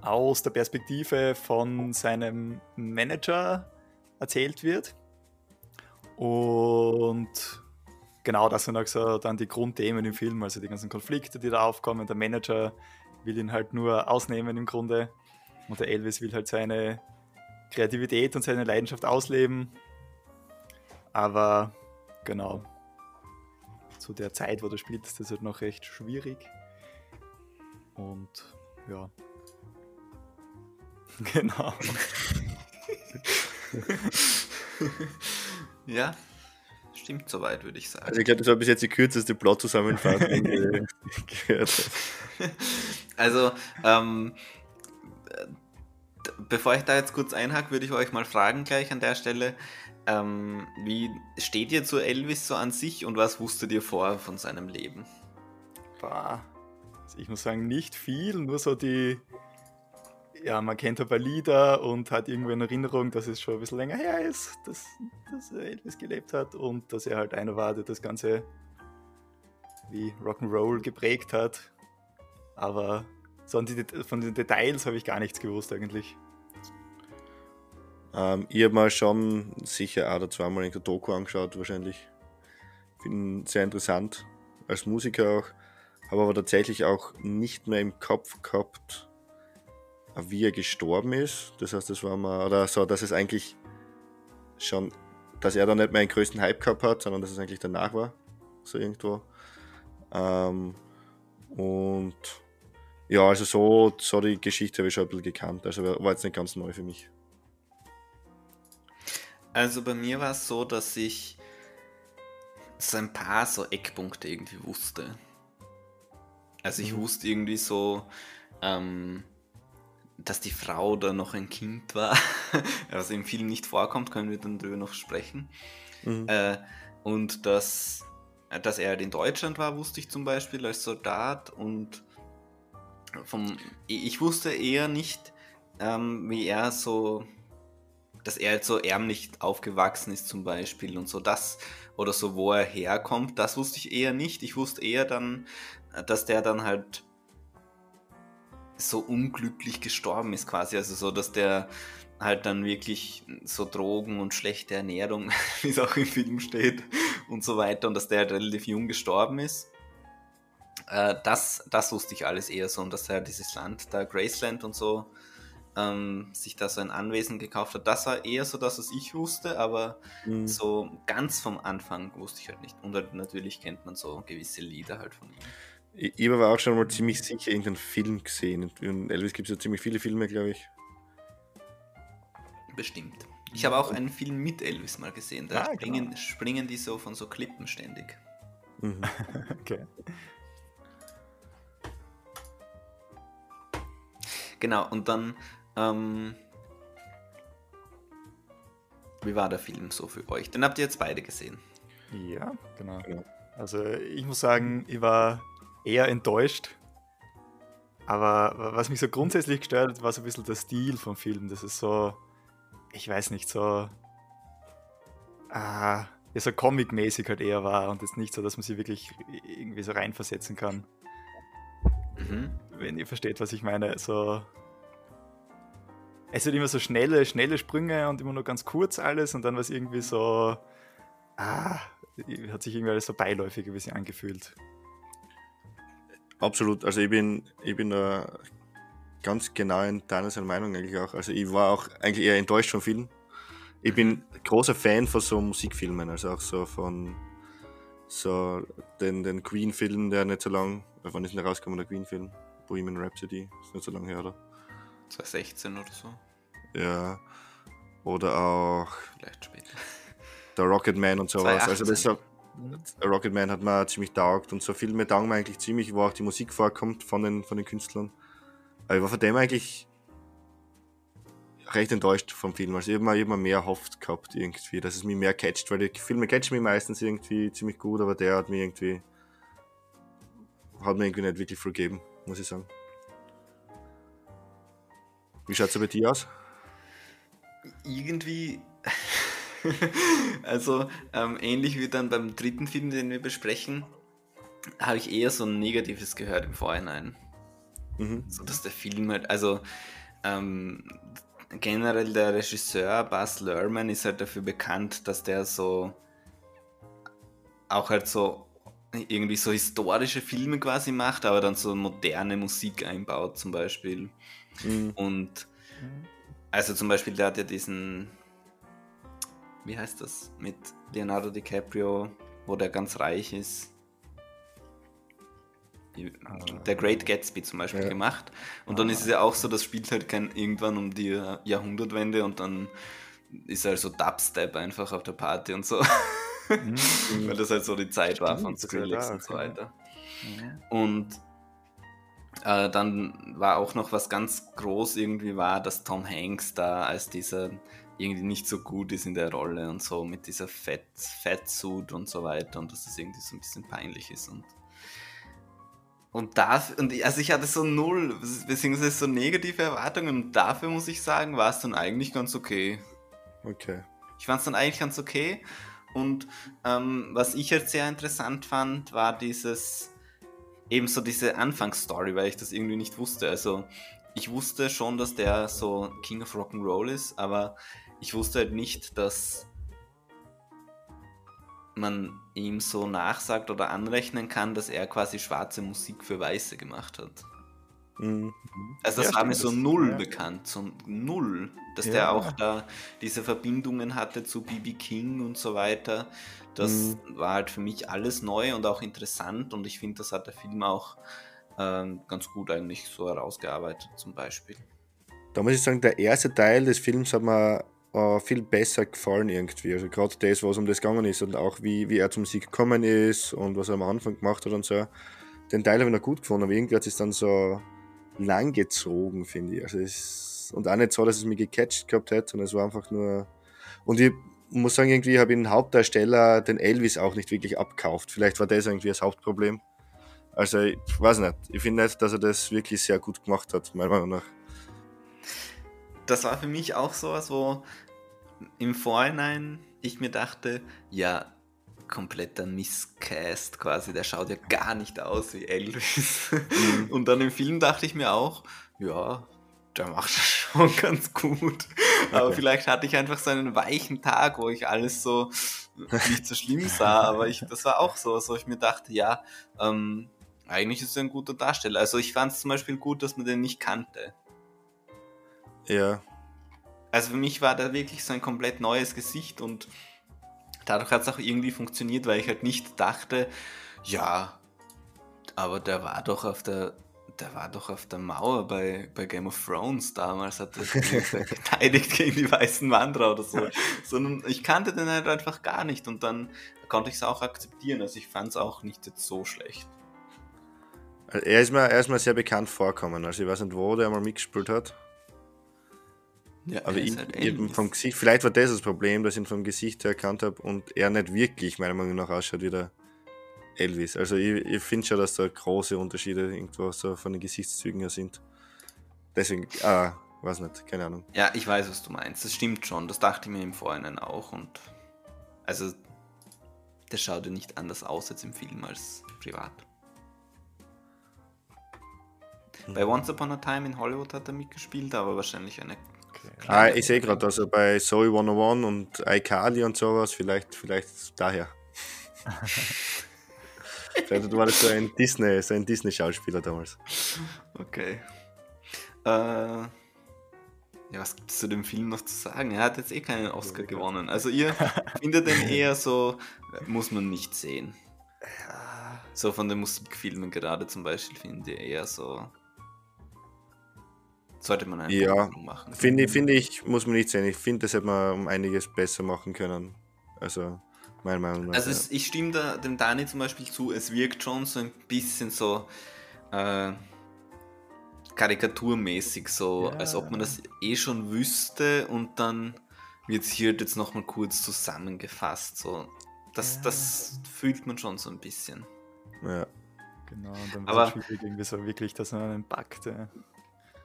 aus der Perspektive von seinem Manager erzählt wird. Und genau das sind auch so dann die Grundthemen im Film, also die ganzen Konflikte, die da aufkommen. Der Manager will ihn halt nur ausnehmen im Grunde. Und der Elvis will halt seine Kreativität und seine Leidenschaft ausleben. Aber genau, zu der Zeit, wo du spielst, ist das halt noch recht schwierig. Und ja. Genau. ja, stimmt soweit, würde ich sagen. Also ich glaube, das war bis jetzt die kürzeste Plot-Zusammenfassung, die ich gehört habe. Also, ähm, bevor ich da jetzt kurz einhake, würde ich euch mal fragen gleich an der Stelle, ähm, wie steht ihr zu Elvis so an sich und was wusstet ihr vorher von seinem Leben? Boah. Also ich muss sagen, nicht viel, nur so die, ja, man kennt ein paar Lieder und hat irgendwie eine Erinnerung, dass es schon ein bisschen länger her ist, dass, dass Elvis gelebt hat und dass er halt einer war, der das Ganze wie Rock'n'Roll geprägt hat. Aber so die, von den Details habe ich gar nichts gewusst eigentlich. Ähm, ich habe mal schon sicher auch oder zweimal in der Doku angeschaut, wahrscheinlich. Finde sehr interessant als Musiker auch. Habe aber tatsächlich auch nicht mehr im Kopf gehabt, wie er gestorben ist. Das heißt, das war mal, oder so, dass es eigentlich schon, dass er dann nicht mehr einen größten Hype gehabt hat, sondern dass es eigentlich danach war. So irgendwo. Ähm, und ja, also so, so die Geschichte habe ich schon ein bisschen gekannt. Also war jetzt nicht ganz neu für mich. Also bei mir war es so, dass ich so ein paar so Eckpunkte irgendwie wusste. Also ich mhm. wusste irgendwie so, ähm, dass die Frau da noch ein Kind war, was im Film nicht vorkommt, können wir dann drüber noch sprechen. Mhm. Äh, und dass, dass er halt in Deutschland war, wusste ich zum Beispiel als Soldat und vom, ich wusste eher nicht, ähm, wie er so dass er halt so ärmlich aufgewachsen ist zum Beispiel und so das oder so, wo er herkommt, das wusste ich eher nicht. Ich wusste eher dann, dass der dann halt so unglücklich gestorben ist quasi, also so, dass der halt dann wirklich so Drogen und schlechte Ernährung, wie es auch im Film steht und so weiter und dass der halt relativ jung gestorben ist. Äh, das, das wusste ich alles eher so und dass er dieses Land da, Graceland und so, ähm, sich da so ein Anwesen gekauft hat. Das war eher so das, was ich wusste, aber mhm. so ganz vom Anfang wusste ich halt nicht. Und halt natürlich kennt man so gewisse Lieder halt von ihm. Ich, habe auch schon mal ziemlich sicher irgendeinen Film gesehen. Und Elvis gibt es ja ziemlich viele Filme, glaube ich. Bestimmt. Ich habe auch einen Film mit Elvis mal gesehen. Da ah, springen, genau. springen die so von so Klippen ständig. Mhm. okay. Genau, und dann ähm, wie war der Film so für euch? Den habt ihr jetzt beide gesehen. Ja, genau. Also ich muss sagen, ich war eher enttäuscht. Aber was mich so grundsätzlich gestört hat, war so ein bisschen der Stil vom Film. Das ist so, ich weiß nicht, so, ah, ja, so comic-mäßig halt eher war und jetzt nicht so, dass man sich wirklich irgendwie so reinversetzen kann. Mhm. Wenn ihr versteht, was ich meine. So, es hat immer so schnelle, schnelle Sprünge und immer nur ganz kurz alles und dann war es irgendwie so, ah, hat sich irgendwie alles so beiläufig ein bisschen angefühlt. Absolut, also ich bin, ich bin da ganz genau in deiner Meinung eigentlich auch. Also ich war auch eigentlich eher enttäuscht vom Film. Ich bin großer Fan von so Musikfilmen, also auch so von so den, den Queen-Film, der nicht so lang, wann ist denn der rausgekommen, der Queen-Film? Bohemian Rhapsody, ist nicht so lange her, oder? 2016 oder so. Ja. Oder auch. Vielleicht später. Der Rocketman und sowas. 2018. Also das ist Rocketman hat mir ziemlich taugt und so Filme taugen mir eigentlich ziemlich, wo auch die Musik vorkommt von den, von den Künstlern. Aber ich war von dem eigentlich recht enttäuscht vom Film. Also ich habe mir, hab mir mehr hofft gehabt irgendwie, dass es mich mehr catcht, weil die Filme catchen mich meistens irgendwie ziemlich gut, aber der hat mir irgendwie hat mir irgendwie nicht wirklich vergeben, muss ich sagen. Wie schaut es bei dir aus? Irgendwie. also, ähm, ähnlich wie dann beim dritten Film, den wir besprechen, habe ich eher so ein Negatives gehört im Vorhinein. Mhm. So dass der Film halt, also ähm, generell der Regisseur Baz Luhrmann ist halt dafür bekannt, dass der so auch halt so irgendwie so historische Filme quasi macht, aber dann so moderne Musik einbaut zum Beispiel. Mhm. Und also zum Beispiel, der hat ja diesen, wie heißt das, mit Leonardo DiCaprio, wo der ganz reich ist. Der Great Gatsby zum Beispiel ja. gemacht. Und dann ist es ja auch so, das spielt halt kein irgendwann um die Jahrhundertwende und dann ist halt so Dubstep einfach auf der Party und so. Mhm. Weil das halt so die Zeit Stimmt, war von Skrillex und so weiter. Mhm. Und äh, dann war auch noch was ganz groß irgendwie war, dass Tom Hanks da als dieser irgendwie nicht so gut ist in der Rolle und so mit dieser Fett, Fettsuit und so weiter und dass das irgendwie so ein bisschen peinlich ist und und dafür, und also ich hatte so null, beziehungsweise so negative Erwartungen und dafür muss ich sagen, war es dann eigentlich ganz okay. Okay. Ich fand es dann eigentlich ganz okay und ähm, was ich jetzt sehr interessant fand, war dieses, eben so diese Anfangsstory, weil ich das irgendwie nicht wusste. Also ich wusste schon, dass der so King of Rock'n'Roll ist, aber ich wusste halt nicht, dass man ihm so nachsagt oder anrechnen kann, dass er quasi schwarze Musik für Weiße gemacht hat. Mhm. Also das ja, war mir so null ja. bekannt, so null, dass ja. der auch da diese Verbindungen hatte zu BB King und so weiter. Das mhm. war halt für mich alles neu und auch interessant und ich finde, das hat der Film auch ähm, ganz gut eigentlich so herausgearbeitet zum Beispiel. Da muss ich sagen, der erste Teil des Films hat mir äh, viel besser gefallen irgendwie. Also gerade das, was um das gegangen ist und auch wie, wie er zum Sieg gekommen ist und was er am Anfang gemacht hat und so. Den Teil habe ich noch gut gefunden, aber irgendwie hat es dann so lang gezogen, finde ich. Also es, und auch nicht so, dass es mich gecatcht gehabt hätte, sondern es war einfach nur. Und ich muss sagen, irgendwie habe ich den Hauptdarsteller, den Elvis, auch nicht wirklich abkauft. Vielleicht war das irgendwie das Hauptproblem. Also, ich weiß nicht. Ich finde nicht, dass er das wirklich sehr gut gemacht hat, meiner Meinung nach. Das war für mich auch sowas, wo im Vorhinein ich mir dachte, ja, kompletter Misscast quasi, der schaut ja gar nicht aus wie Elvis. Mhm. Und dann im Film dachte ich mir auch, ja, der macht das schon ganz gut. Aber okay. vielleicht hatte ich einfach so einen weichen Tag, wo ich alles so nicht so schlimm sah. Aber ich, das war auch so, so ich mir dachte, ja, ähm, eigentlich ist er ein guter Darsteller. Also ich fand es zum Beispiel gut, dass man den nicht kannte. Ja. Also für mich war der wirklich so ein komplett neues Gesicht und dadurch hat es auch irgendwie funktioniert, weil ich halt nicht dachte, ja, aber der war doch auf der, der war doch auf der Mauer bei, bei Game of Thrones damals, hat er verteidigt gegen die weißen Wanderer oder so. Sondern ich kannte den halt einfach gar nicht und dann konnte ich es auch akzeptieren. Also ich fand es auch nicht jetzt so schlecht. Er ist, mir, er ist mir sehr bekannt vorkommen. Also ich weiß nicht, wo der mal mitgespielt hat. Ja, aber ich, halt eben vom Gesicht, vielleicht war das das Problem, dass ich ihn vom Gesicht her erkannt habe und er nicht wirklich meiner Meinung nach ausschaut wie der Elvis. Also ich, ich finde schon, dass da große Unterschiede irgendwo so von den Gesichtszügen her sind. Deswegen, ah, weiß nicht, keine Ahnung. Ja, ich weiß, was du meinst. Das stimmt schon. Das dachte ich mir im Vorhinein auch. Und also, der schaut ja nicht anders aus jetzt im Film als privat. Bei Once Upon a Time in Hollywood hat er mitgespielt, aber wahrscheinlich eine Ah, ich sehe gerade, also bei Zoe 101 und iCarly und sowas, vielleicht, vielleicht daher. vielleicht war das so ein Disney, so ein Disney-Schauspieler damals. Okay. Äh, ja, was gibt es zu dem Film noch zu sagen? Er hat jetzt eh keinen Oscar gewonnen. Also ihr findet den eher so, muss man nicht sehen. So von den Musikfilmen gerade zum Beispiel finde ich eher so sollte man einfach ja, machen. Finde find ich, muss man nicht sehen. Ich finde, das hätte man um einiges besser machen können. Also, meiner Meinung nach. Also, es, ich stimme da, dem Dani zum Beispiel zu, es wirkt schon so ein bisschen so äh, karikaturmäßig, so ja. als ob man das eh schon wüsste und dann wird es hier jetzt nochmal kurz zusammengefasst. So. Das, ja. das fühlt man schon so ein bisschen. Ja. Genau, und dann es schwierig, irgendwie so wirklich, dass man einen packt. Ja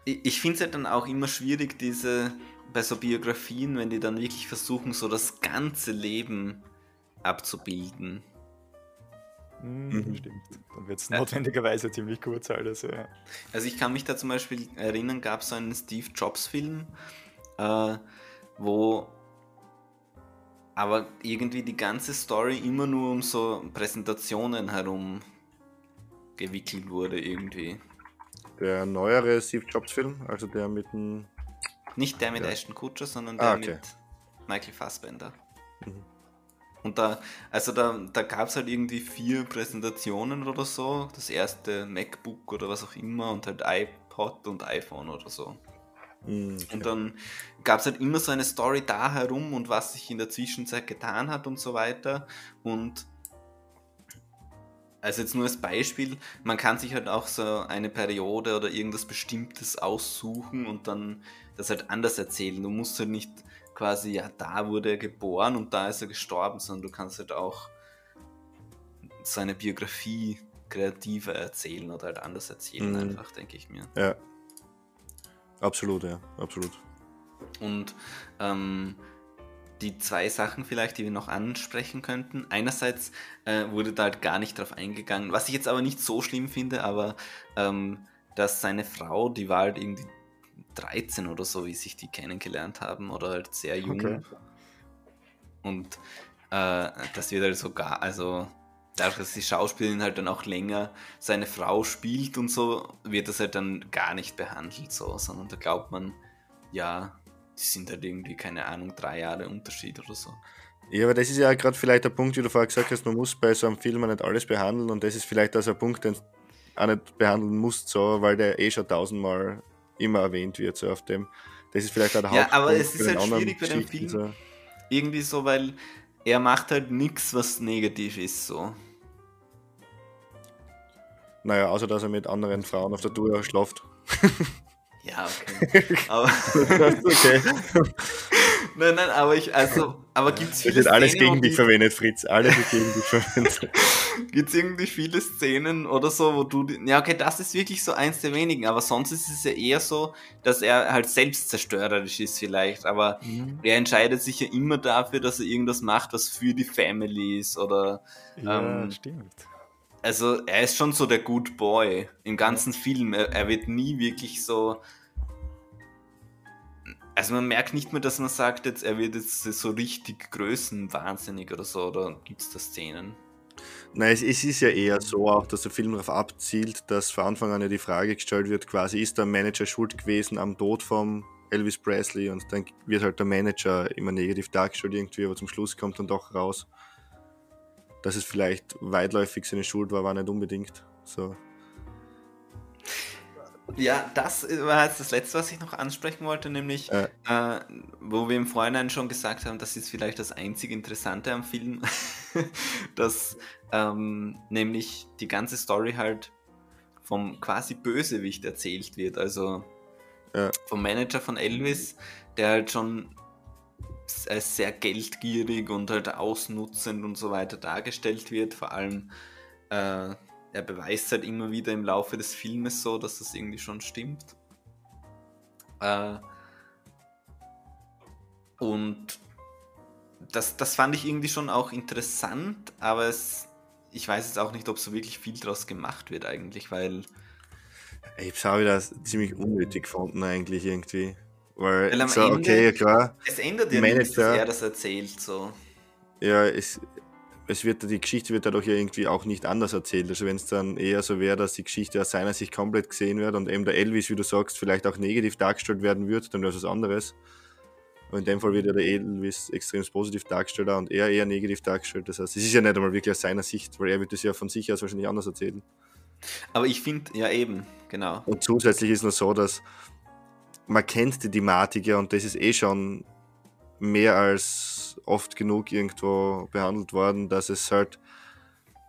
ich finde es halt dann auch immer schwierig, diese bei so Biografien, wenn die dann wirklich versuchen, so das ganze Leben abzubilden. Mhm. mhm. Stimmt. Dann wird es notwendigerweise ziemlich kurz alles. Ja. Also ich kann mich da zum Beispiel erinnern, gab es so einen Steve Jobs-Film, äh, wo aber irgendwie die ganze Story immer nur um so Präsentationen herum gewickelt wurde irgendwie. Der neuere Steve Jobs Film, also der mit dem. Nicht der mit ja. Ashton Kutcher, sondern der ah, okay. mit Michael Fassbender. Mhm. Und da, also da, da gab es halt irgendwie vier Präsentationen oder so. Das erste MacBook oder was auch immer und halt iPod und iPhone oder so. Mhm. Und dann gab es halt immer so eine Story da herum und was sich in der Zwischenzeit getan hat und so weiter. Und also jetzt nur als Beispiel, man kann sich halt auch so eine Periode oder irgendwas Bestimmtes aussuchen und dann das halt anders erzählen. Du musst halt nicht quasi, ja, da wurde er geboren und da ist er gestorben, sondern du kannst halt auch seine Biografie kreativer erzählen oder halt anders erzählen, mhm. einfach, denke ich mir. Ja. Absolut, ja, absolut. Und ähm, die zwei Sachen vielleicht, die wir noch ansprechen könnten. Einerseits äh, wurde da halt gar nicht drauf eingegangen, was ich jetzt aber nicht so schlimm finde, aber ähm, dass seine Frau, die war halt irgendwie 13 oder so, wie sich die kennengelernt haben, oder halt sehr jung. Okay. Und äh, das wird halt sogar, also dadurch, dass die Schauspielerin halt dann auch länger seine Frau spielt und so, wird das halt dann gar nicht behandelt so, sondern da glaubt man, ja, die sind halt irgendwie, keine Ahnung, drei Jahre Unterschied oder so. Ja, aber das ist ja gerade vielleicht der Punkt, wie du vorher gesagt hast, man muss bei so einem Film nicht alles behandeln und das ist vielleicht also ein Punkt, den du auch nicht behandeln musst, so, weil der eh schon tausendmal immer erwähnt wird, so auf dem. Das ist vielleicht auch der Hauptpunkt. Ja, aber es ist halt schwierig bei dem Film. So. Irgendwie so, weil er macht halt nichts, was negativ ist, so. Naja, außer dass er mit anderen Frauen auf der Tour schlaft. Ja, okay. Aber okay. nein, nein, aber ich, also, aber gibt es viele wird alles Szenen, gegen dich verwendet, Fritz. Alles gegen dich verwendet. gibt es irgendwie viele Szenen oder so, wo du, ja, okay, das ist wirklich so eins der wenigen, aber sonst ist es ja eher so, dass er halt selbstzerstörerisch ist vielleicht, aber mhm. er entscheidet sich ja immer dafür, dass er irgendwas macht, was für die Family ist oder, ja, ähm, stimmt also er ist schon so der Good Boy im ganzen Film. Er, er, wird nie wirklich so. Also man merkt nicht mehr, dass man sagt, jetzt er wird jetzt so richtig größenwahnsinnig oder so, oder gibt es da Szenen? Nein, es, es, ist ja eher so auch, dass der Film darauf abzielt, dass von Anfang an ja die Frage gestellt wird, quasi ist der Manager schuld gewesen am Tod von Elvis Presley und dann wird halt der Manager immer negativ dargestellt irgendwie, aber zum Schluss kommt dann doch raus, dass es vielleicht weitläufig seine Schuld war, war nicht unbedingt so. Ja, das war jetzt das Letzte, was ich noch ansprechen wollte, nämlich, äh. Äh, wo wir im Vorhinein schon gesagt haben, das ist vielleicht das einzig Interessante am Film, dass ähm, nämlich die ganze Story halt vom quasi Bösewicht erzählt wird, also ja. vom Manager von Elvis, der halt schon als sehr geldgierig und halt ausnutzend und so weiter dargestellt wird. Vor allem, äh, er beweist halt immer wieder im Laufe des Filmes so, dass das irgendwie schon stimmt. Äh, und das, das fand ich irgendwie schon auch interessant, aber es, ich weiß jetzt auch nicht, ob so wirklich viel draus gemacht wird eigentlich, weil. Ich habe es auch wieder ziemlich unnötig gefunden eigentlich irgendwie. Weil, Weil so, Ende, okay, klar. Es ändert ja nichts, dass er das erzählt, so. Ja, es, es wird, die Geschichte wird dadurch ja irgendwie auch nicht anders erzählt. Also wenn es dann eher so wäre, dass die Geschichte aus seiner Sicht komplett gesehen wird und eben der Elvis, wie du sagst, vielleicht auch negativ dargestellt werden wird, dann wäre es was anderes. Aber in dem Fall wird ja der Elvis extrem positiv dargestellt und er eher negativ dargestellt. Das heißt, es ist ja nicht einmal wirklich aus seiner Sicht, weil er wird es ja von sich aus wahrscheinlich anders erzählen. Aber ich finde, ja eben, genau. Und zusätzlich ist noch so, dass man kennt die Thematik ja und das ist eh schon mehr als oft genug irgendwo behandelt worden, dass es halt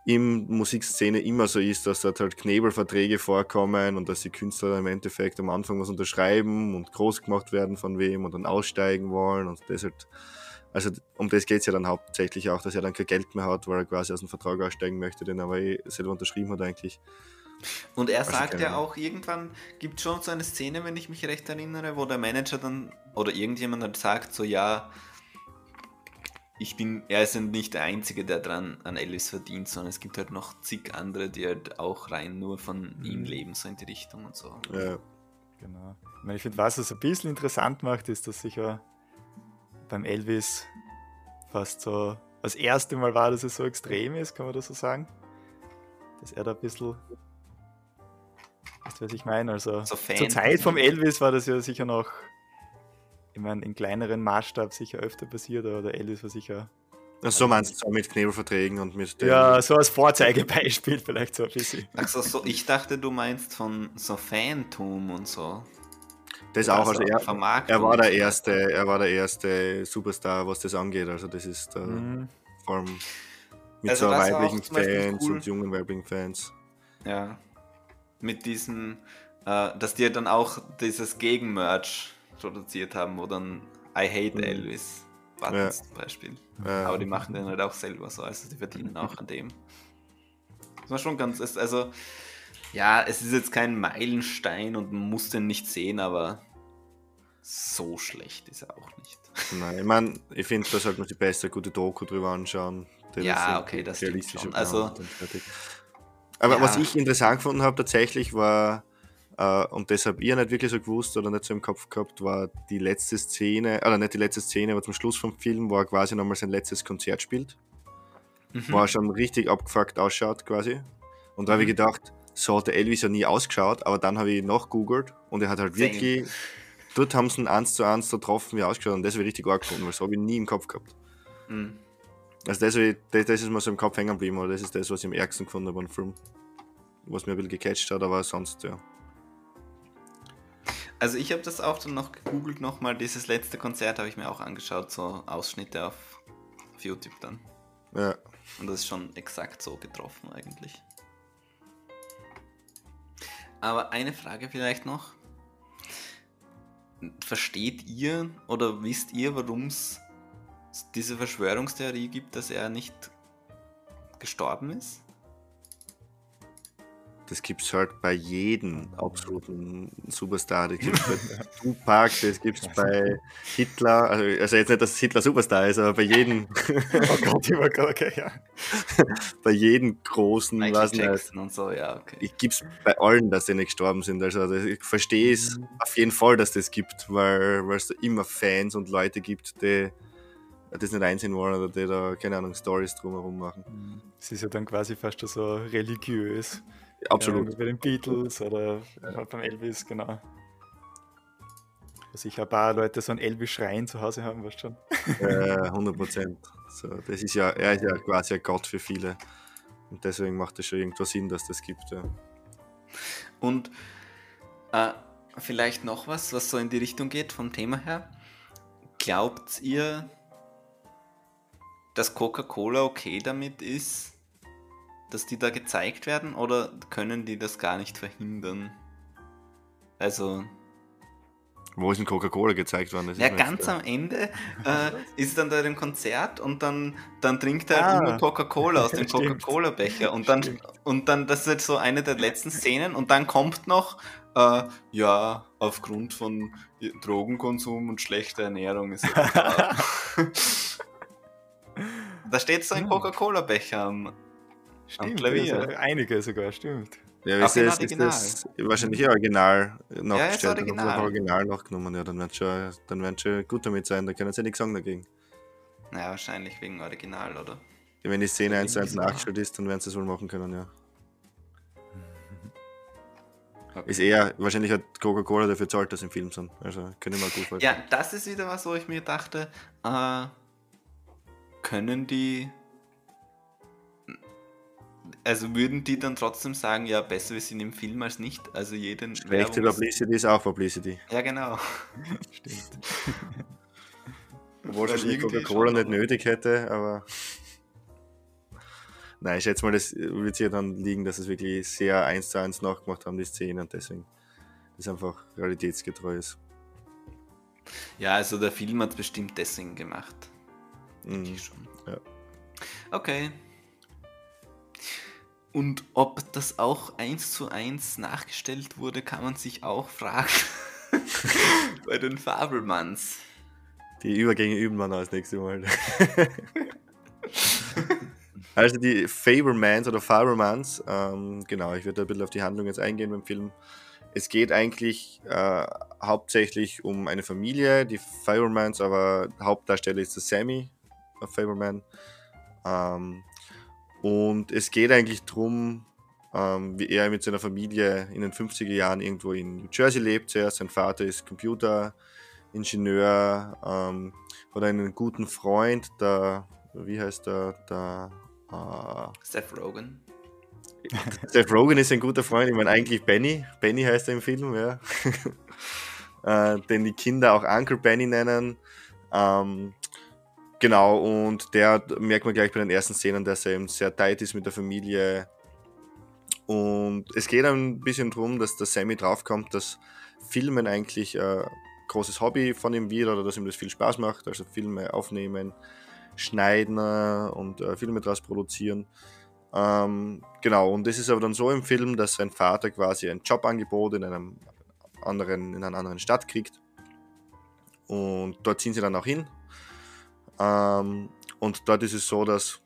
im Musikszene immer so ist, dass dort halt Knebelverträge vorkommen und dass die Künstler im Endeffekt am Anfang was unterschreiben und groß gemacht werden von wem und dann aussteigen wollen und das halt, also um das geht es ja dann hauptsächlich auch, dass er dann kein Geld mehr hat, weil er quasi aus dem Vertrag aussteigen möchte, den er aber eh selber unterschrieben hat eigentlich. Und er sagt ja auch irgendwann, gibt schon so eine Szene, wenn ich mich recht erinnere, wo der Manager dann oder irgendjemand halt sagt, so ja, ich bin, er ist nicht der Einzige, der dran an Elvis verdient, sondern es gibt halt noch zig andere, die halt auch rein nur von mhm. ihm leben, so in die Richtung und so. Ja. Genau. Ich, meine, ich finde, was es ein bisschen interessant macht, ist, dass sicher beim Elvis fast so das erste Mal war, dass es so extrem ist, kann man das so sagen? Dass er da ein bisschen Weißt du, was ich meine? Also so zur Zeit vom Elvis war das ja sicher noch, ich meine, in kleineren Maßstab sicher öfter passiert, aber der Elvis war sicher. Ach so meinst du so mit Knebelverträgen und mit Ja, so als Vorzeigebeispiel vielleicht so ein bisschen. Ach so, so, ich dachte, du meinst von so Phantom und so. Das auch, also er, er war der erste, er war der erste Superstar, was das angeht. Also das ist der, mhm. vor allem mit also so weiblichen Fans cool. und jungen weiblichen Fans. Ja. Mit diesem, äh, dass die dann auch dieses Gegenmerch produziert haben, wo dann I Hate mhm. Elvis Buttons ja. zum Beispiel. Ja. Aber die machen den halt auch selber so, also die verdienen auch an dem. Das war schon ganz, also ja, es ist jetzt kein Meilenstein und man muss den nicht sehen, aber so schlecht ist er auch nicht. Nein, ich meine, ich finde, da sollte man die beste gute Doku drüber anschauen. Ja, okay, das stimmt schon. Also, aber ja. was ich interessant gefunden habe tatsächlich war, und deshalb ihr nicht wirklich so gewusst oder nicht so im Kopf gehabt, war die letzte Szene, oder nicht die letzte Szene, aber zum Schluss vom Film, wo er quasi nochmal sein letztes Konzert spielt. Mhm. Wo er schon richtig abgefuckt ausschaut quasi. Und da habe ich mhm. gedacht, so hat der Elvis ja nie ausgeschaut, aber dann habe ich nachgoogelt und er hat halt Same. wirklich, dort haben sie ihn eins zu eins getroffen, wie er ausgeschaut und das habe ich richtig arg gefunden, weil das habe ich nie im Kopf gehabt. Mhm. Also das, das, das, ist mir so im Kopf hängen geblieben, oder das ist das, was ich am ärgsten gefunden habe an Film. Was mir ein bisschen gecatcht hat, aber sonst, ja. Also ich habe das auch dann noch gegoogelt nochmal, dieses letzte Konzert habe ich mir auch angeschaut, so Ausschnitte auf, auf YouTube dann. Ja. Und das ist schon exakt so getroffen eigentlich. Aber eine Frage vielleicht noch. Versteht ihr oder wisst ihr, warum es diese Verschwörungstheorie gibt, dass er nicht gestorben ist? Das gibt es halt bei jedem absoluten Superstar. Das gibt es bei Tupac, das gibt es bei Hitler. Also, also, jetzt nicht, dass Hitler Superstar ist, aber bei jedem. oh Gott, immer okay, ja. bei jedem großen. Michael Jackson nicht, und so, ja, okay. Ich gibt es bei allen, dass die nicht gestorben sind. Also ich verstehe es mhm. auf jeden Fall, dass das gibt, weil es da immer Fans und Leute gibt, die das nicht einsehen wollen oder die da, keine Ahnung, Stories drumherum machen. Es ist ja dann quasi fast so religiös. Absolut. Ja, bei den Beatles oder beim Elvis, genau. Was ich ein paar Leute so ein Elvis-Schrein zu Hause haben, weißt schon. Ja, 100 Prozent. So, das ist ja, er ist ja quasi ein Gott für viele. Und deswegen macht es schon irgendwo Sinn, dass das gibt. Ja. Und äh, vielleicht noch was, was so in die Richtung geht vom Thema her. Glaubt ihr, dass Coca-Cola okay damit ist, dass die da gezeigt werden oder können die das gar nicht verhindern? Also. Wo ist denn Coca-Cola gezeigt worden? ja, ganz am Ende äh, ist dann da im Konzert und dann, dann trinkt er ah. nur Coca-Cola aus dem Coca-Cola-Becher und dann, und dann, das ist jetzt so eine der letzten Szenen und dann kommt noch, äh, ja, aufgrund von Drogenkonsum und schlechter Ernährung ist er Da steht so ein hm. Coca-Cola-Becher am, Stimmt, Klavier. Also einige sogar, stimmt. Ja, ist, das, ist das wahrscheinlich original nachgestellt ja, original. original nachgenommen. Ja, dann werden schon, dann werden schon gut damit sein, da können sie ja nichts sagen dagegen. Naja, wahrscheinlich wegen Original, oder? Ja, wenn die Szene 1 zu 1 nachgestellt ist, dann werden sie es wohl machen können, ja. Okay. Ist eher, wahrscheinlich hat Coca-Cola dafür zahlt, dass im Film sind. Also, können wir mal gut vorstellen. Ja, das ist wieder was, wo ich mir dachte, äh, können die also würden die dann trotzdem sagen, ja, besser wir sind im Film als nicht? Also jeden. Schlechte Publicity ist auch Publicity. Ja, genau. Stimmt. Obwohl es Coca-Cola nicht nötig hätte, aber. Nein, ich schätze mal, das wird hier dann liegen, dass es wirklich sehr eins zu eins nachgemacht haben, die Szene, und deswegen das einfach realitätsgetreu ist. Ja, also der Film hat es bestimmt deswegen gemacht. Mhm. schon. Ja. Okay. Und ob das auch eins zu eins nachgestellt wurde, kann man sich auch fragen. Bei den Fabelmanns. Die Übergänge üben wir noch das nächste Mal. also die Fablemans oder Fablemans, ähm, genau, ich werde ein bisschen auf die Handlung jetzt eingehen beim Film. Es geht eigentlich äh, hauptsächlich um eine Familie, die Fablemans, aber Hauptdarsteller ist der Sammy, Fableman. Ähm, und es geht eigentlich darum, ähm, wie er mit seiner Familie in den 50er Jahren irgendwo in New Jersey lebt. Zuerst sein Vater ist Computeringenieur, ähm, hat einen guten Freund, der, wie heißt der, der äh, Seth Rogen. Seth Rogen ist ein guter Freund, ich meine eigentlich Benny. Benny heißt er im Film, ja. äh, den die Kinder auch Uncle Benny nennen. Ähm, genau, und der merkt man gleich bei den ersten Szenen, dass er eben sehr tight ist mit der Familie. Und es geht ein bisschen darum, dass der Sammy draufkommt, dass Filmen eigentlich ein großes Hobby von ihm wird oder dass ihm das viel Spaß macht. Also Filme aufnehmen, schneiden und äh, Filme daraus produzieren. Ähm, genau, und es ist aber dann so im Film, dass sein Vater quasi ein Jobangebot in, einem anderen, in einer anderen Stadt kriegt. Und dort ziehen sie dann auch hin. Ähm, und dort ist es so, dass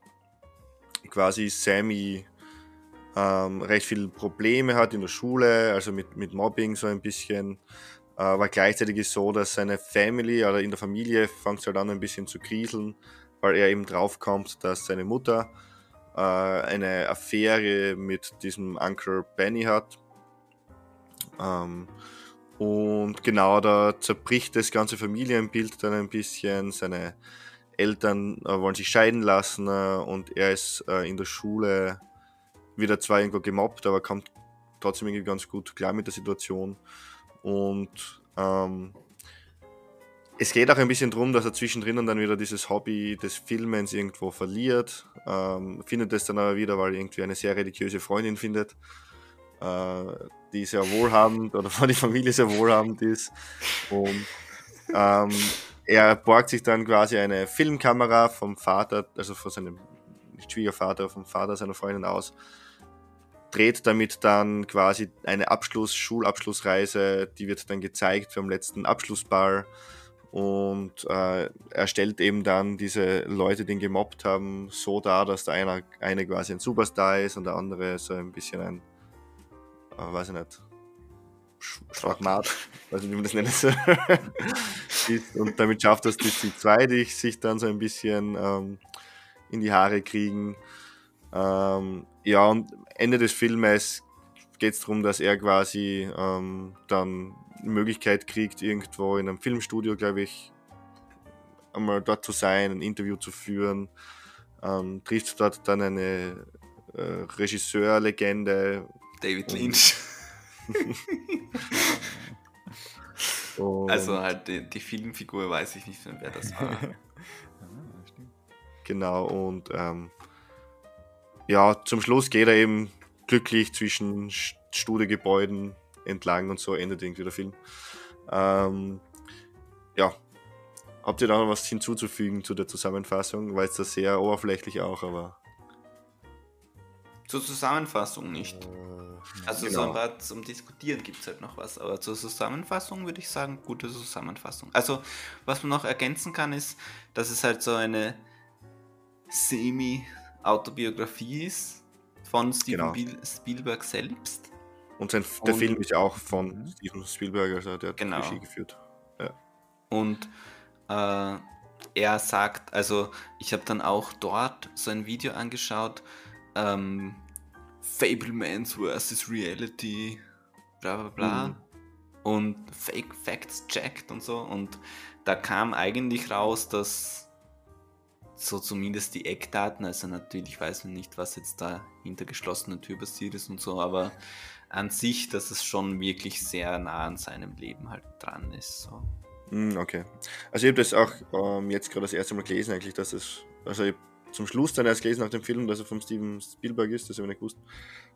quasi Sammy ähm, recht viele Probleme hat in der Schule, also mit, mit Mobbing so ein bisschen. Äh, aber gleichzeitig ist es so, dass seine Family oder in der Familie fängt es halt an ein bisschen zu kriseln, weil er eben draufkommt, dass seine Mutter äh, eine Affäre mit diesem Uncle Benny hat. Ähm, und genau da zerbricht das ganze Familienbild dann ein bisschen. Seine Eltern äh, wollen sich scheiden lassen äh, und er ist äh, in der Schule wieder zwar irgendwo gemobbt, aber kommt trotzdem irgendwie ganz gut klar mit der Situation. Und ähm, es geht auch ein bisschen darum, dass er zwischendrin dann wieder dieses Hobby des Filmens irgendwo verliert. Ähm, findet es dann aber wieder, weil irgendwie eine sehr religiöse Freundin findet, äh, die sehr wohlhabend oder von der Familie sehr wohlhabend ist. Und ähm, er borgt sich dann quasi eine Filmkamera vom Vater, also von seinem Schwiegervater, vom Vater seiner Freundin aus, dreht damit dann quasi eine Abschluss, Schulabschlussreise, die wird dann gezeigt beim letzten Abschlussball und äh, er stellt eben dann diese Leute, die ihn gemobbt haben, so dar, dass der eine, eine quasi ein Superstar ist und der andere so ein bisschen ein, äh, weiß ich nicht, Schwachmat, weiß nicht, wie man das nennen soll. und damit schafft das, die zwei die sich dann so ein bisschen ähm, in die Haare kriegen. Ähm, ja, und Ende des Filmes geht es darum, dass er quasi ähm, dann Möglichkeit kriegt, irgendwo in einem Filmstudio, glaube ich, einmal dort zu sein, ein Interview zu führen. Ähm, trifft dort dann eine äh, Regisseurlegende. David Lynch. Also halt die, die, Filmfigur weiß ich nicht mehr, wer das war. genau, und ähm, ja, zum Schluss geht er eben glücklich zwischen Studiogebäuden entlang und so endet irgendwie der Film. Ähm, ja, habt ihr da noch was hinzuzufügen zu der Zusammenfassung? War jetzt das sehr oberflächlich auch, aber. Zur Zusammenfassung nicht. Äh, also genau. so zum Diskutieren gibt es halt noch was, aber zur Zusammenfassung würde ich sagen, gute Zusammenfassung. Also, was man noch ergänzen kann, ist, dass es halt so eine Semi-Autobiografie ist von Steven genau. Spielberg selbst. Und sein, der und, Film ist ja auch von mhm. Steven Spielberg, also der hat genau. Regie geführt. Ja. Und äh, er sagt, also ich habe dann auch dort so ein Video angeschaut, ähm, Fablemans versus Reality, bla bla bla. Mhm. Und Fake Facts checked und so. Und da kam eigentlich raus, dass so zumindest die Eckdaten, also natürlich weiß man nicht, was jetzt da hinter geschlossener Tür passiert ist und so, aber an sich, dass es schon wirklich sehr nah an seinem Leben halt dran ist. So. Hm, okay. Also ich habe das auch ähm, jetzt gerade das erste Mal gelesen, eigentlich, dass es, also ich zum Schluss dann erst gelesen nach dem Film, dass er von Steven Spielberg ist, das habe ich nicht gewusst.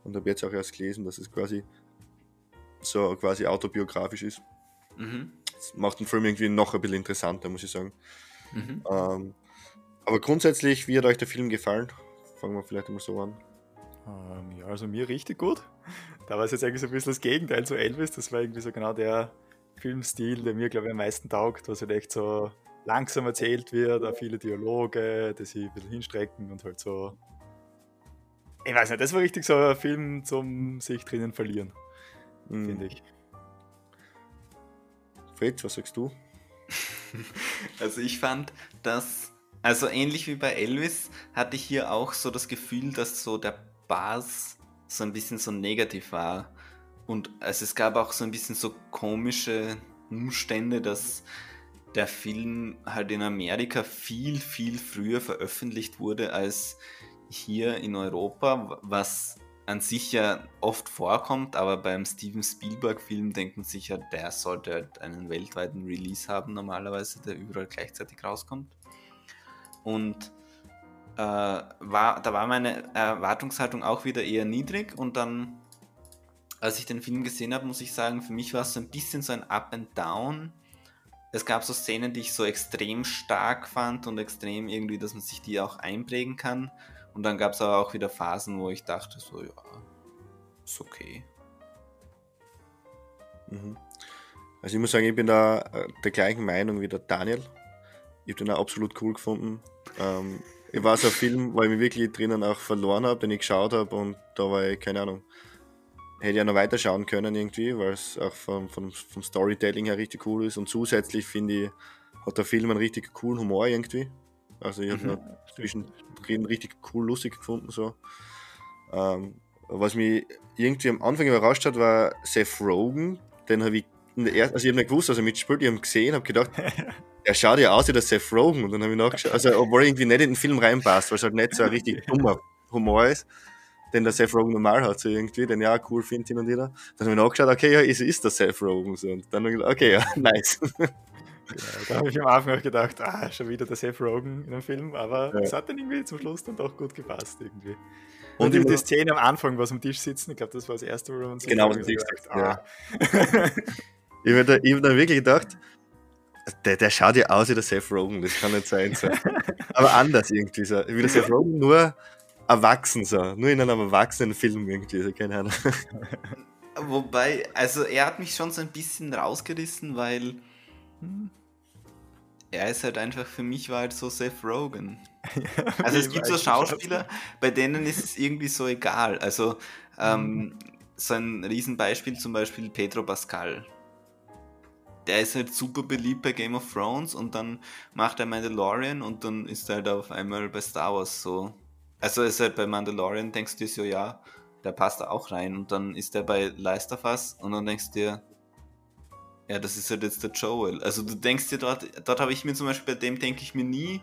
Und habe jetzt auch erst gelesen, dass es quasi so quasi autobiografisch ist. Mhm. Das macht den Film irgendwie noch ein bisschen interessanter, muss ich sagen. Mhm. Ähm, aber grundsätzlich, wie hat euch der Film gefallen? Fangen wir vielleicht mal so an. Ähm, ja, also mir richtig gut. Da war es jetzt eigentlich so ein bisschen das Gegenteil zu Elvis. Das war irgendwie so genau der Filmstil, der mir, glaube ich, am meisten taugt, was halt echt so langsam erzählt wird, auch viele Dialoge, die sich ein bisschen hinstrecken und halt so. Ich weiß nicht, das war richtig so ein Film zum sich drinnen verlieren, mhm. finde ich. Fritz, was sagst du? also ich fand, dass, also ähnlich wie bei Elvis, hatte ich hier auch so das Gefühl, dass so der Bass so ein bisschen so negativ war. Und also es gab auch so ein bisschen so komische Umstände, dass der Film halt in Amerika viel, viel früher veröffentlicht wurde als hier in Europa, was an sich ja oft vorkommt, aber beim Steven Spielberg-Film denkt man sich ja, der sollte halt einen weltweiten Release haben, normalerweise, der überall gleichzeitig rauskommt. Und äh, war, da war meine Erwartungshaltung auch wieder eher niedrig und dann, als ich den Film gesehen habe, muss ich sagen, für mich war es so ein bisschen so ein Up and Down. Es gab so Szenen, die ich so extrem stark fand und extrem irgendwie, dass man sich die auch einprägen kann. Und dann gab es aber auch wieder Phasen, wo ich dachte, so, ja, ist okay. Mhm. Also ich muss sagen, ich bin da äh, der gleichen Meinung wie der Daniel. Ich habe den auch absolut cool gefunden. Ähm, ich war so ein Film, wo ich mich wirklich drinnen auch verloren habe, den ich geschaut habe und da war ich, keine Ahnung, hätte ich ja noch weiter schauen können irgendwie, weil es auch vom, vom, vom Storytelling her richtig cool ist und zusätzlich finde ich, hat der Film einen richtig coolen Humor irgendwie. Also ich habe mhm. zwischendrin richtig cool, lustig gefunden. So. Ähm, was mich irgendwie am Anfang überrascht hat, war Seth Rogen. Den habe ich in der ersten, also ich habe nicht gewusst, er mitspielt, ich habe ihn gesehen, habe gedacht, er schaut ja aus wie der Seth Rogen. Und dann habe ich nachgeschaut, also obwohl er irgendwie nicht in den Film reinpasst, weil es halt nicht so ein richtig dummer Humor ist, den der Seth Rogen normal hat, so irgendwie, den ja cool findet hin und wieder. Dann habe ich nachgeschaut, okay, ja, es ist der Seth Rogen. So. Und dann habe ich gedacht, okay, ja, nice. Genau, da habe ich am Anfang auch gedacht, ah, schon wieder der Seth Rogen in einem Film, aber es ja. hat dann irgendwie zum Schluss dann doch gut gepasst irgendwie. Und, und die Szene am Anfang, wo sie am Tisch sitzen, ich glaube, das war das erste, wo wir uns genau, was gesagt ah. ich habe da, hab dann wirklich gedacht, der, der schaut ja aus wie der Seth Rogen, das kann nicht sein. So. Aber anders irgendwie so. Wie der Seth Rogen nur erwachsen so. Nur in einem erwachsenen Film irgendwie, so, keine Ahnung. Wobei, also er hat mich schon so ein bisschen rausgerissen, weil hm, er ist halt einfach, für mich war halt so Seth Rogen. also es gibt so Schauspieler, bei denen ist es irgendwie so egal. Also ähm, mhm. so ein Riesenbeispiel zum Beispiel Pedro Pascal. Der ist halt super beliebt bei Game of Thrones und dann macht er Mandalorian und dann ist er halt auf einmal bei Star Wars so. Also ist halt bei Mandalorian, denkst du dir so, ja, der passt da auch rein und dann ist er bei Leisterfass und dann denkst du dir, ja, das ist halt jetzt der Joel. Also du denkst dir dort, dort habe ich mir zum Beispiel, bei dem denke ich mir nie,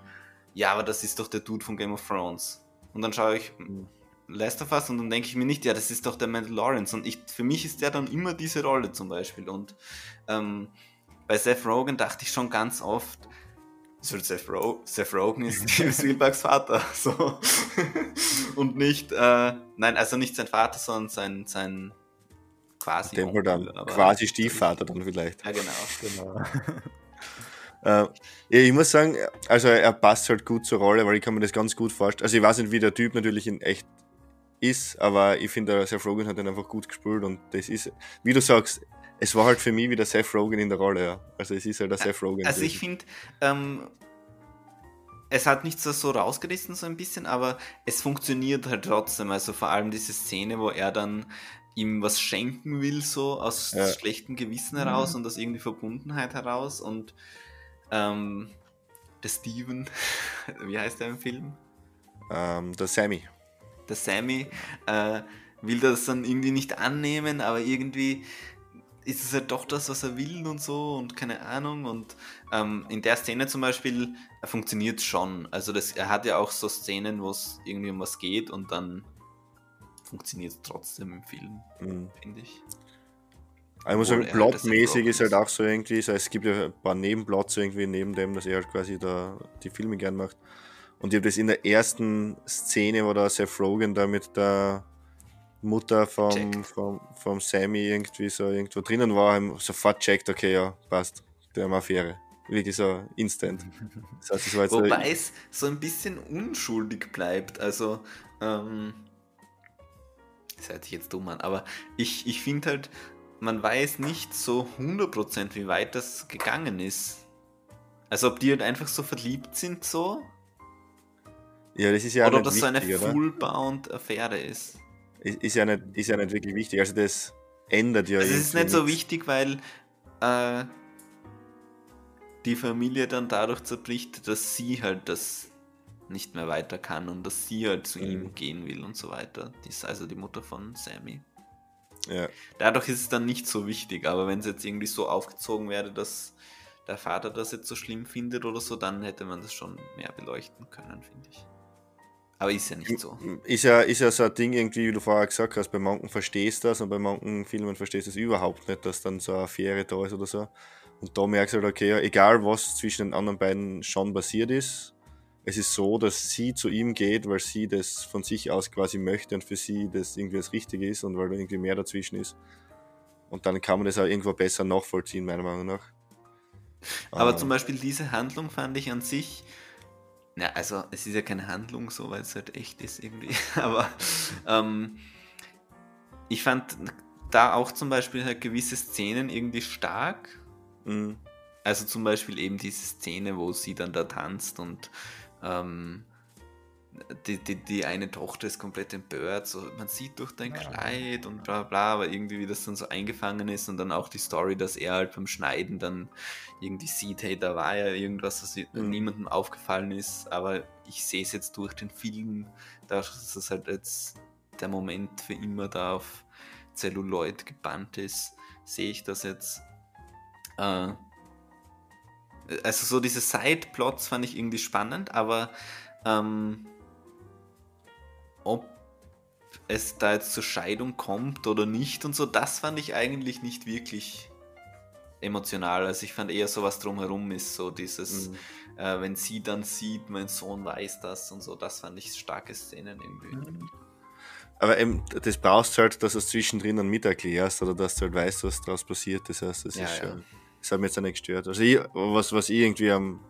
ja, aber das ist doch der Dude von Game of Thrones. Und dann schaue ich hm, Last of Us und dann denke ich mir nicht, ja, das ist doch der Mandalorian. Und ich, für mich ist der dann immer diese Rolle zum Beispiel. Und ähm, bei Seth Rogen dachte ich schon ganz oft, so Seth, Ro Seth Rogen ist Spielbergs Vater. So. und nicht, äh, nein, also nicht sein Vater, sondern sein, sein quasi. Dem dann quasi Stiefvater dann vielleicht. Ja, genau. genau. äh, ich muss sagen, also er passt halt gut zur Rolle, weil ich kann mir das ganz gut vorstellen. Also ich weiß nicht, wie der Typ natürlich in echt ist, aber ich finde, Seth Rogen hat ihn einfach gut gespielt und das ist, wie du sagst, es war halt für mich wieder Seth Rogen in der Rolle, ja. Also es ist halt der Seth Rogen. Also ich finde, ähm, es hat nicht so, so rausgerissen so ein bisschen, aber es funktioniert halt trotzdem. Also vor allem diese Szene, wo er dann ihm was schenken will, so aus ja. schlechtem Gewissen heraus mhm. und aus irgendwie Verbundenheit heraus. Und ähm, der Steven, wie heißt der im Film? Ähm, der Sammy. Der Sammy äh, will das dann irgendwie nicht annehmen, aber irgendwie ist es halt doch das, was er will und so und keine Ahnung. Und ähm, in der Szene zum Beispiel äh, funktioniert es schon. Also das, er hat ja auch so Szenen, wo es irgendwie um was geht und dann funktioniert es trotzdem im Film, mhm. finde ich. Ich muss sagen, plotmäßig ist halt auch so irgendwie, so, es gibt ja ein paar Nebenplots irgendwie neben dem, dass er halt quasi da die Filme gern macht. Und ich habe das in der ersten Szene, wo da Seth Rogen da mit der Mutter vom, vom, vom Sammy irgendwie so irgendwo drinnen war, sofort checkt, okay, ja, passt, der haben Affäre. Wirklich so instant. Das heißt, es Wobei so es so ein bisschen unschuldig bleibt. Also, ähm, das hört sich jetzt dumm an, aber ich, ich finde halt, man weiß nicht so 100% wie weit das gegangen ist. Also ob die halt einfach so verliebt sind so. Ja, das ist ja Oder ob das so eine Full-Bound-Affäre ist. Ist. ja, nicht, ist ja nicht wirklich wichtig. Also das ändert ja. Also es ist nicht so wichtig, weil äh, die Familie dann dadurch zerbricht, dass sie halt das nicht mehr weiter kann und dass sie halt zu mhm. ihm gehen will und so weiter. Die ist also die Mutter von Sammy. Ja. Dadurch ist es dann nicht so wichtig, aber wenn es jetzt irgendwie so aufgezogen wäre, dass der Vater das jetzt so schlimm findet oder so, dann hätte man das schon mehr beleuchten können, finde ich. Aber ist ja nicht so. Ist ja, ist ja so ein Ding irgendwie, wie du vorher gesagt hast, bei manchen verstehst du das und bei manchen Filmen verstehst du es überhaupt nicht, dass dann so eine Affäre da ist oder so. Und da merkst du halt, okay, egal was zwischen den anderen beiden schon passiert ist, es ist so, dass sie zu ihm geht, weil sie das von sich aus quasi möchte und für sie das irgendwie das Richtige ist und weil da irgendwie mehr dazwischen ist. Und dann kann man das auch irgendwo besser nachvollziehen, meiner Meinung nach. Aber ähm, zum Beispiel diese Handlung fand ich an sich, na, also es ist ja keine Handlung so, weil es halt echt ist irgendwie, aber ähm, ich fand da auch zum Beispiel halt gewisse Szenen irgendwie stark. Mhm. Also zum Beispiel eben diese Szene, wo sie dann da tanzt und ähm, die, die, die eine Tochter ist komplett empört, so man sieht durch dein. Kleid und bla bla, aber irgendwie wie das dann so eingefangen ist und dann auch die Story, dass er halt beim Schneiden dann irgendwie sieht, hey, da war ja irgendwas, was mhm. niemandem aufgefallen ist, aber ich sehe es jetzt durch den Film, dass es halt jetzt der Moment für immer da auf Celluloid gebannt ist, sehe ich das jetzt. Äh, also so diese Side-Plots fand ich irgendwie spannend, aber ähm, ob es da jetzt zur Scheidung kommt oder nicht und so, das fand ich eigentlich nicht wirklich emotional. Also ich fand eher so was drumherum ist, so dieses, mhm. äh, wenn sie dann sieht, mein Sohn weiß das und so, das fand ich starke Szenen irgendwie. Mhm. Aber eben, das brauchst du halt, dass du es zwischendrin dann mit erklärst oder dass du halt weißt, was daraus passiert. Das heißt, das ja, ist schon, das hat mich jetzt auch nicht gestört. Also ich, was, was ich irgendwie am,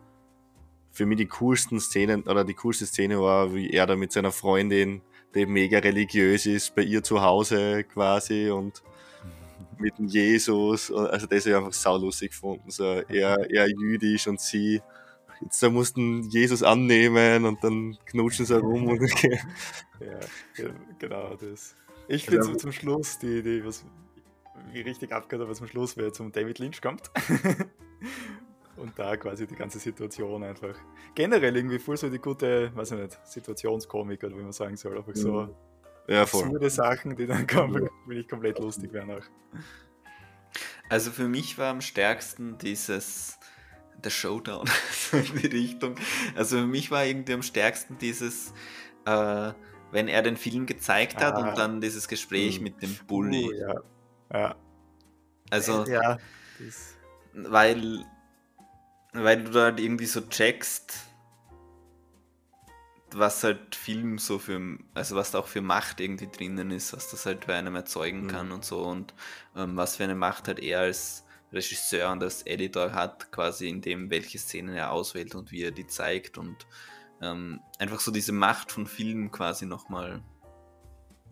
für mich die coolsten Szenen oder die coolste Szene war, wie er da mit seiner Freundin, die mega religiös ist, bei ihr zu Hause quasi und mit dem Jesus. Also das habe ich einfach saulustig gefunden. So, er, er jüdisch und sie jetzt da mussten Jesus annehmen und dann knutschen sie rum und ja, genau das. Ich finde zum Schluss, die, die was wie richtig abgehört, aber zum Schluss, wer zum David Lynch kommt. und da quasi die ganze Situation einfach generell irgendwie voll so die gute, weiß ich nicht, Situationskomik oder wie man sagen soll, einfach so mhm. ja, voll. absurde Sachen, die dann kommen, will ich komplett lustig werden auch. Also für mich war am stärksten dieses der Showdown so in die Richtung. Also für mich war irgendwie am stärksten dieses, äh, wenn er den Film gezeigt hat ah, und dann dieses Gespräch mh. mit dem Bully. Uh, ja. ja. Also, ja, weil, weil du da halt irgendwie so checkst, was halt Film so für, also was da auch für Macht irgendwie drinnen ist, was das halt bei einem erzeugen mhm. kann und so und ähm, was für eine Macht halt er als Regisseur und als Editor hat, quasi in dem, welche Szenen er auswählt und wie er die zeigt und ähm, einfach so diese Macht von Filmen quasi nochmal.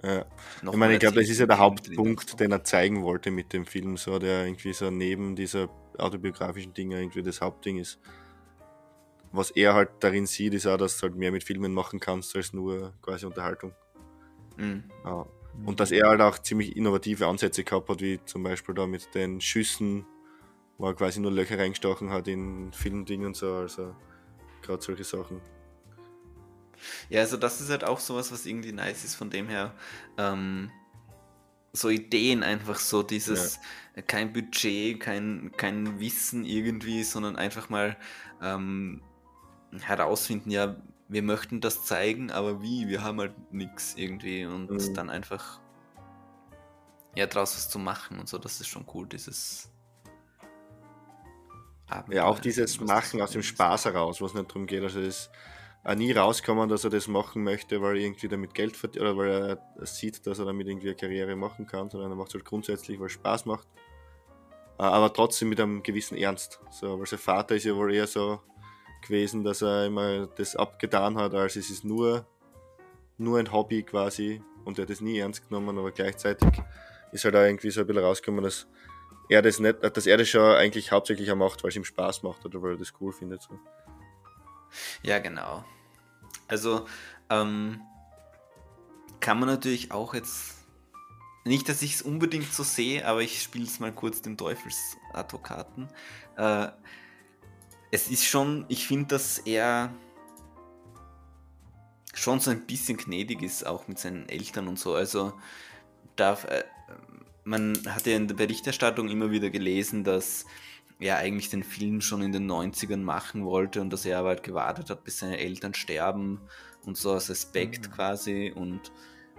Ja. Noch ich meine, ich glaube, das ist ja der Hauptpunkt, den er zeigen wollte mit dem Film, so der irgendwie so neben dieser autobiografischen Dinge irgendwie das Hauptding ist. Was er halt darin sieht, ist auch, dass du halt mehr mit Filmen machen kannst als nur quasi Unterhaltung. Mhm. Ja. Und dass er halt auch ziemlich innovative Ansätze gehabt hat, wie zum Beispiel da mit den Schüssen, wo er quasi nur Löcher reingestochen hat in Filmdingen und so, also gerade solche Sachen. Ja, also das ist halt auch sowas, was irgendwie nice ist, von dem her, ähm, so Ideen einfach so, dieses ja. kein Budget, kein, kein Wissen irgendwie, sondern einfach mal ähm, herausfinden, ja, wir möchten das zeigen, aber wie? Wir haben halt nichts irgendwie und mhm. dann einfach ja draus was zu machen und so, das ist schon cool, dieses Abenteuer, Ja, auch dieses Machen aus dem Spaß heraus, was nicht darum geht, also es auch nie rauskommen, dass er das machen möchte, weil er irgendwie damit Geld verdient oder weil er sieht, dass er damit irgendwie eine Karriere machen kann, sondern er macht es halt grundsätzlich, weil es Spaß macht. Äh, aber trotzdem mit einem gewissen Ernst. So, weil sein Vater ist ja wohl eher so gewesen, dass er immer das abgetan hat, als es ist nur, nur ein Hobby quasi und er hat das nie ernst genommen, aber gleichzeitig ist halt auch irgendwie so ein bisschen rausgekommen, dass er das nicht, dass er das schon eigentlich hauptsächlich auch macht, weil es ihm Spaß macht oder weil er das cool findet. So. Ja, genau. Also, ähm, kann man natürlich auch jetzt. Nicht, dass ich es unbedingt so sehe, aber ich spiele es mal kurz den Teufelsadvokaten. Äh, es ist schon, ich finde, dass er schon so ein bisschen gnädig ist, auch mit seinen Eltern und so. Also darf, äh, man hat ja in der Berichterstattung immer wieder gelesen, dass er eigentlich den Film schon in den 90ern machen wollte und dass er aber halt gewartet hat, bis seine Eltern sterben und so als Aspekt mhm. quasi. Und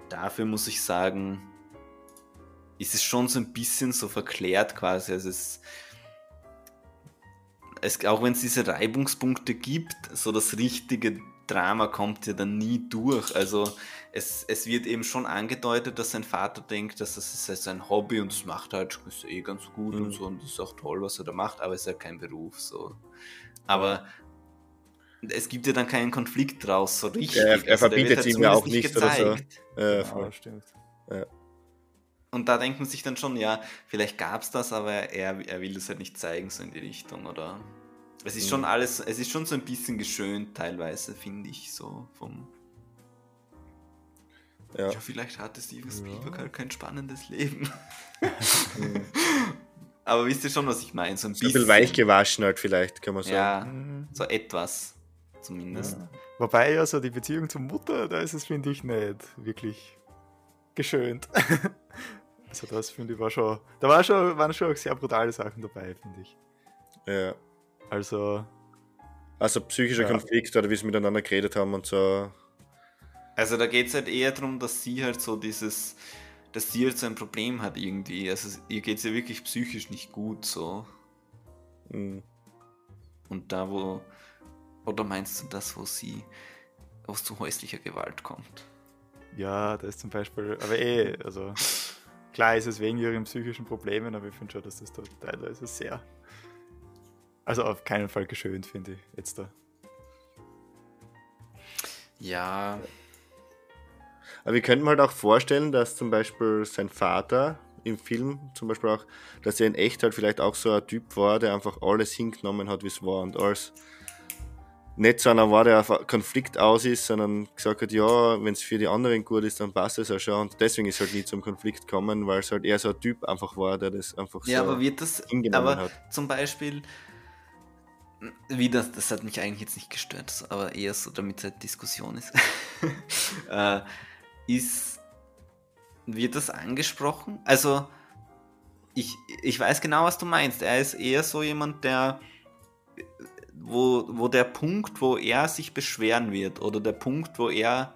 dafür muss ich sagen, ist es schon so ein bisschen so verklärt quasi. Also es, es auch wenn es diese Reibungspunkte gibt, so das richtige Drama kommt ja dann nie durch. Also es, es wird eben schon angedeutet, dass sein Vater denkt, dass das ist halt sein Hobby und das macht halt ist eh ganz gut mhm. und so und das ist auch toll, was er da macht, aber es ist ja kein Beruf so. Aber es gibt ja dann keinen Konflikt draus, so richtig. Ja, er, er also, verbietet halt ihm ja auch nicht gezeigt. oder so. Ja, ja stimmt. Ja. Und da denkt man sich dann schon, ja, vielleicht gab es das, aber er, er will das halt nicht zeigen, so in die Richtung, oder? Es ist mhm. schon alles, es ist schon so ein bisschen geschönt teilweise, finde ich, so vom. Ja. ja vielleicht hatte Steven Spielberg ja. halt kein spannendes Leben. Aber wisst ihr schon, was ich meine? So ein, bisschen, ein bisschen weich gewaschen halt vielleicht, kann man sagen. Ja, so etwas zumindest. Ja. Wobei ja so die Beziehung zur Mutter, da ist es, finde ich, nicht wirklich geschönt. also das finde ich war schon, da war schon, waren schon sehr brutale Sachen dabei, finde ich. Ja. Also. Also psychischer ja. Konflikt oder wie sie miteinander geredet haben und so. Also da geht es halt eher darum, dass sie halt so dieses, dass sie halt so ein Problem hat irgendwie. Also ihr geht es ja wirklich psychisch nicht gut so. Mhm. Und da wo, oder meinst du das, wo sie, wo es zu häuslicher Gewalt kommt? Ja, da ist zum Beispiel, aber eh, also klar ist es wegen ihren psychischen Problemen, aber ich finde schon, dass das da teilweise sehr also auf keinen Fall geschönt, finde ich, jetzt da. Ja. Aber wir könnten halt auch vorstellen, dass zum Beispiel sein Vater im Film zum Beispiel auch, dass er in echt halt vielleicht auch so ein Typ war, der einfach alles hingenommen hat, wie es war und alles nicht so einer war, der auf Konflikt aus ist, sondern gesagt hat, ja, wenn es für die anderen gut ist, dann passt es auch schon. Und deswegen ist halt nie zum Konflikt gekommen, weil es halt eher so ein Typ einfach war, der das einfach ja, so aber wird das, aber hat. Zum Beispiel, wie das, das hat mich eigentlich jetzt nicht gestört, aber eher so, damit es halt Diskussion ist. äh, ist, wird das angesprochen? Also, ich, ich weiß genau, was du meinst. Er ist eher so jemand, der, wo, wo der Punkt, wo er sich beschweren wird oder der Punkt, wo er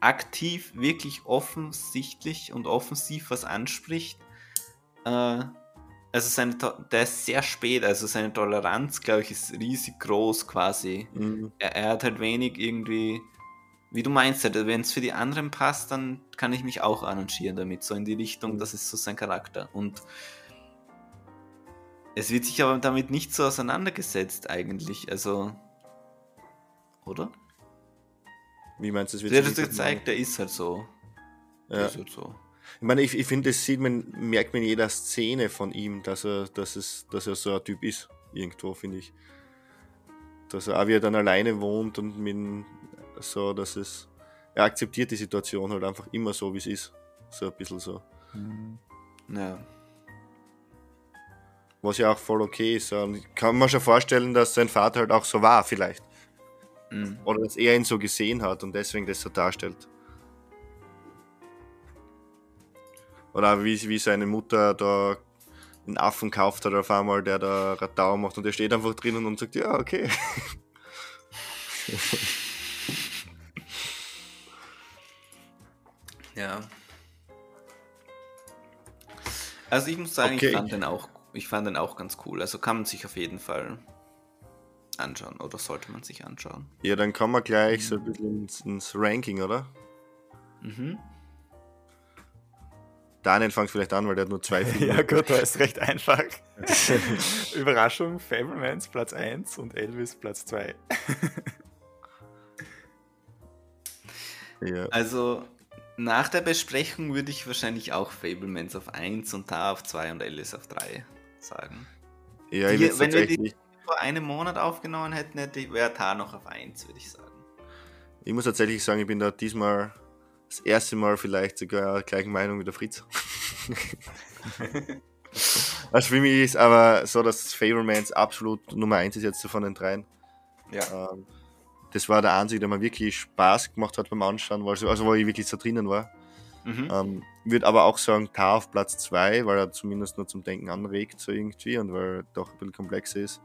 aktiv, wirklich offensichtlich und offensiv was anspricht, äh, also seine, der ist sehr spät, also seine Toleranz, glaube ich, ist riesig groß quasi. Mhm. Er, er, hat halt wenig irgendwie, wie du meinst, halt, wenn es für die anderen passt, dann kann ich mich auch arrangieren damit, so in die Richtung, mhm. das ist so sein Charakter. Und es wird sich aber damit nicht so auseinandergesetzt eigentlich, also, oder? Wie meinst du, es wird Der hat gezeigt, der ist halt so. Ja. ist halt so. Ich meine, ich, ich finde, das sieht man, merkt man in jeder Szene von ihm, dass er, dass es, dass er so ein Typ ist, irgendwo, finde ich. Dass er auch wie er dann alleine wohnt und mit so, dass es. Er akzeptiert die Situation halt einfach immer so, wie es ist. So ein bisschen so. Mhm. Ja. Was ja auch voll okay ist. Und ich kann mir schon vorstellen, dass sein Vater halt auch so war, vielleicht. Mhm. Oder dass er ihn so gesehen hat und deswegen das so darstellt. Oder wie, wie seine Mutter da einen Affen kauft hat auf einmal, der da Radau macht und der steht einfach drinnen und sagt, ja, okay. ja. Also ich muss sagen, okay. ich, fand den auch, ich fand den auch ganz cool. Also kann man sich auf jeden Fall anschauen oder sollte man sich anschauen. Ja, dann kommen wir gleich so ein bisschen ins, ins Ranking, oder? Mhm. Daniel fängt vielleicht an, weil der hat nur zwei Filme. ja gut, da ist recht einfach. Überraschung, Fablemans Platz 1 und Elvis Platz 2. ja. Also nach der Besprechung würde ich wahrscheinlich auch Fablemans auf 1 und da auf 2 und Elvis auf 3 sagen. Ja, ich die, wenn wir die vor einem Monat aufgenommen hätten, hätte wäre da noch auf 1, würde ich sagen. Ich muss tatsächlich sagen, ich bin da diesmal das erste Mal vielleicht sogar gleichen Meinung wie der Fritz. also für mich ist aber so, dass Fablemans absolut Nummer 1 ist jetzt von den dreien. Ja. Ähm, das war der einzige, der mir wirklich Spaß gemacht hat beim Anschauen, also, also wo ich wirklich so drinnen war. Mhm. Ähm, würde aber auch sagen, Tar auf Platz 2, weil er zumindest nur zum Denken anregt, so irgendwie, und weil er doch ein bisschen komplexer ist.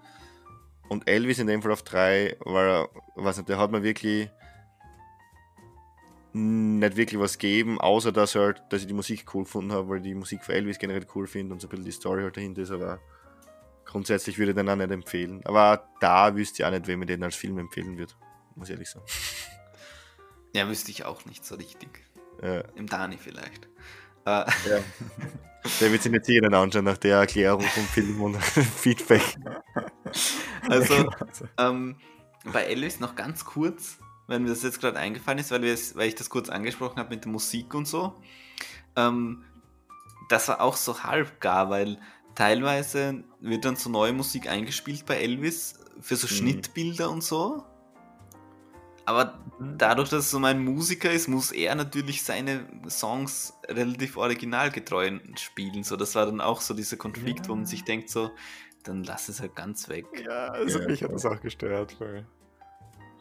Und Elvis in dem Fall auf 3, weil er, weiß nicht, der hat mir wirklich nicht wirklich was gegeben, außer dass, halt, dass ich die Musik cool gefunden habe, weil ich die Musik für Elvis generell cool finde und so ein bisschen die Story halt dahinter ist, aber grundsätzlich würde ich den auch nicht empfehlen. Aber da wüsste ich auch nicht, wem ich den als Film empfehlen würde, muss ich ehrlich sagen. Ja, wüsste ich auch nicht so richtig. Ja. Im Dani vielleicht. Äh. Ja. Der wird sich nicht jeder anschauen nach der Erklärung vom Film und Feedback. Also, ähm, bei Elvis noch ganz kurz, wenn mir das jetzt gerade eingefallen ist, weil, weil ich das kurz angesprochen habe mit der Musik und so. Ähm, das war auch so halb gar, weil teilweise wird dann so neue Musik eingespielt bei Elvis für so mhm. Schnittbilder und so. Aber mhm. dadurch, dass er so mein Musiker ist, muss er natürlich seine Songs relativ originalgetreu spielen. So, das war dann auch so dieser Konflikt, ja. wo man sich denkt, so, dann lass es halt ganz weg. Ja, also ja. mich hat das auch gestört. Weil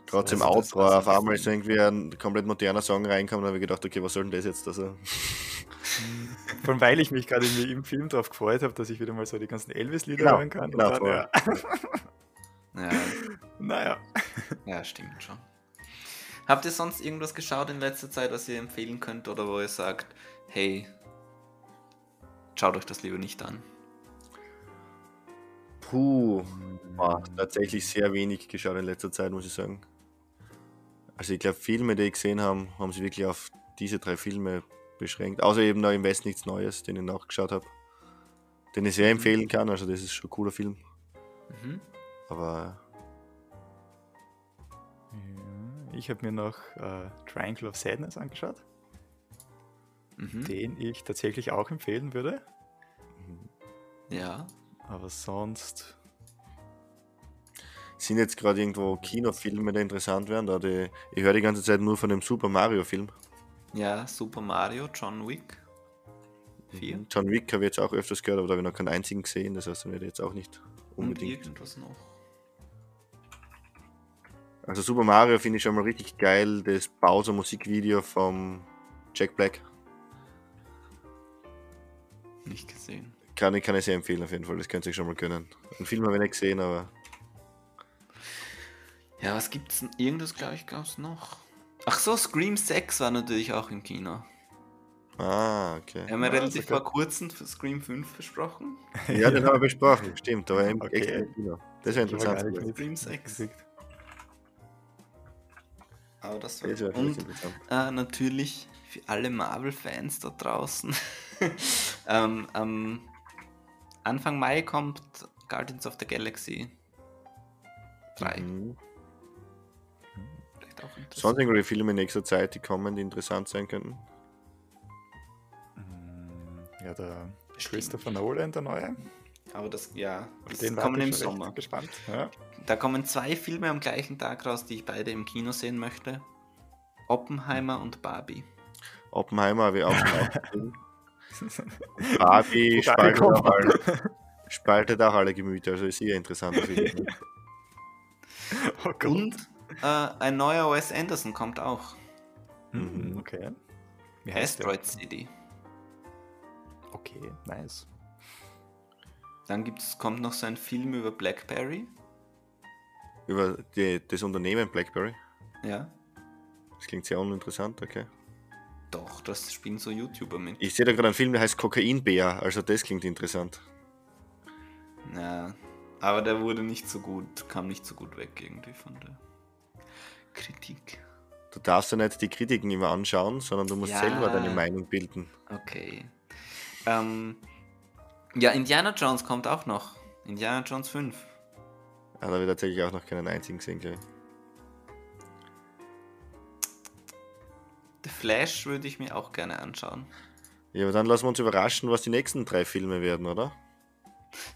Gerade im also Outro, auf einmal ist irgendwie ein komplett moderner Song reinkommen, da habe ich gedacht, okay, was soll denn das jetzt? Also. Allem, weil ich mich gerade im Film darauf gefreut habe, dass ich wieder mal so die ganzen Elvis-Lieder genau, hören kann. Genau, dann, ja. ja. Naja. Ja, stimmt schon. Habt ihr sonst irgendwas geschaut in letzter Zeit, was ihr empfehlen könnt oder wo ihr sagt, hey, schaut euch das lieber nicht an? Puh, oh, tatsächlich sehr wenig geschaut in letzter Zeit, muss ich sagen. Also ich glaube, Filme, die ich gesehen habe, haben sich wirklich auf diese drei Filme beschränkt. Außer eben da im West nichts Neues, den ich nachgeschaut habe. Den ich sehr mhm. empfehlen kann, also das ist schon ein cooler Film. Mhm. Aber ich habe mir noch äh, Triangle of Sadness angeschaut, mhm. den ich tatsächlich auch empfehlen würde. Ja. Aber sonst. Sind jetzt gerade irgendwo Kinofilme, die interessant wären? Da die, ich höre die ganze Zeit nur von dem Super Mario-Film. Ja, Super Mario, John Wick. 4. Mhm. John Wick habe ich jetzt auch öfters gehört, aber da habe ich noch keinen einzigen gesehen, das heißt, dann werde ich jetzt auch nicht unbedingt. Und irgendwas noch. Also Super Mario finde ich schon mal richtig geil, das Bowser Musikvideo vom Jack Black. Nicht gesehen. Kann ich, kann ich sehr empfehlen auf jeden Fall, das könnt ihr euch schon mal gönnen. Einen Film habe ich nicht gesehen, aber... Ja, was gibt's denn? Irgendwas, glaube ich, gab es noch. Ach so, Scream 6 war natürlich auch im Kino. Ah, okay. Wir haben ja, relativ vor kurzem für Scream 5 besprochen. Ja, den haben wir besprochen, stimmt, aber im okay. Kino. Das wäre interessant. Scream 6. Aber das war und äh, natürlich für alle Marvel-Fans da draußen. ähm, ähm, Anfang Mai kommt Guardians of the Galaxy 3. Mhm. Vielleicht auch Sonst irgendwelche Filme in nächster Zeit, die kommen, die interessant sein könnten? Mm, ja, der. Christopher Nolan, der neue. Aber das, ja, das kommen im Sommer. Gespannt. Ja. Da kommen zwei Filme am gleichen Tag raus, die ich beide im Kino sehen möchte. Oppenheimer und Barbie. Oppenheimer habe ich auch schon Barbie spaltet auch, alle, spaltet auch alle Gemüter, also ist eher interessant. Film. oh und äh, ein neuer Wes Anderson kommt auch. Mhm, okay. Wie heißt Asteroid der? City. Okay, nice. Dann gibt's, kommt noch so ein Film über Blackberry. Über die, das Unternehmen Blackberry? Ja. Das klingt sehr uninteressant, okay. Doch, das spielen so YouTuber mit. Ich sehe da gerade einen Film, der heißt Kokainbär, also das klingt interessant. Ja, aber der wurde nicht so gut, kam nicht so gut weg irgendwie von der Kritik. Du darfst ja nicht die Kritiken immer anschauen, sondern du musst ja. selber deine Meinung bilden. Okay. Ähm, ja, Indiana Jones kommt auch noch. Indiana Jones 5. Ja, da habe ich tatsächlich auch noch keinen einzigen gesehen, glaube ich. The Flash würde ich mir auch gerne anschauen. Ja, aber dann lassen wir uns überraschen, was die nächsten drei Filme werden, oder?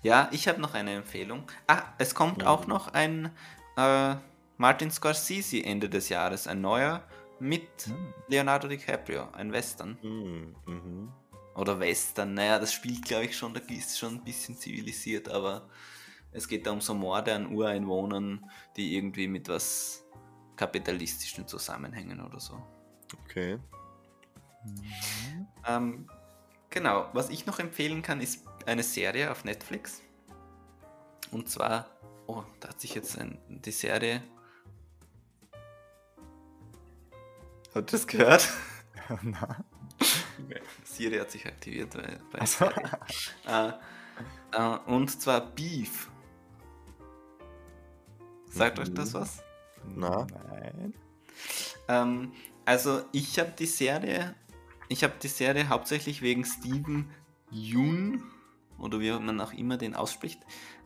Ja, ich habe noch eine Empfehlung. Ah, es kommt ja. auch noch ein äh, Martin Scorsese Ende des Jahres, ein neuer mit hm. Leonardo DiCaprio, ein Western. Hm. Mhm. Oder Western, naja, das spielt glaube ich schon, da ist schon ein bisschen zivilisiert, aber es geht da um so Morde an Ureinwohnern, die irgendwie mit was Kapitalistischem zusammenhängen oder so. Okay. Mhm. Ähm, genau, was ich noch empfehlen kann, ist eine Serie auf Netflix. Und zwar, oh, da hat sich jetzt ein, die Serie. Habt ihr das gehört? Na. Siri hat sich aktiviert bei, bei so. äh, äh, Und zwar Beef. Sagt mhm. euch das was? Na. Nein. Ähm, also ich habe die Serie, ich habe die Serie hauptsächlich wegen Steven Yeun oder wie man auch immer den ausspricht,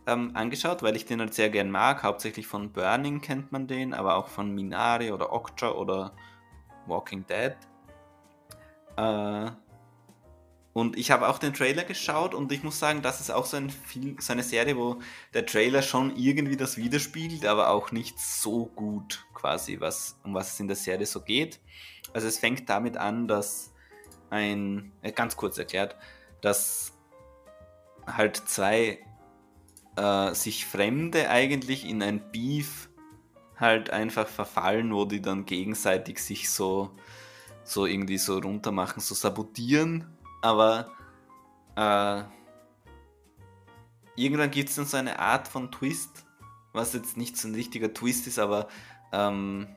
ähm, angeschaut, weil ich den halt sehr gern mag. Hauptsächlich von Burning kennt man den, aber auch von Minari oder Okja oder Walking Dead. Äh, und ich habe auch den Trailer geschaut und ich muss sagen, das ist auch so, ein Film, so eine Serie, wo der Trailer schon irgendwie das widerspiegelt, aber auch nicht so gut quasi, was, um was es in der Serie so geht. Also es fängt damit an, dass ein, äh, ganz kurz erklärt, dass halt zwei äh, sich Fremde eigentlich in ein Beef halt einfach verfallen, wo die dann gegenseitig sich so, so irgendwie so runtermachen, so sabotieren aber äh, irgendwann gibt es dann so eine Art von Twist, was jetzt nicht so ein richtiger Twist ist, aber ähm,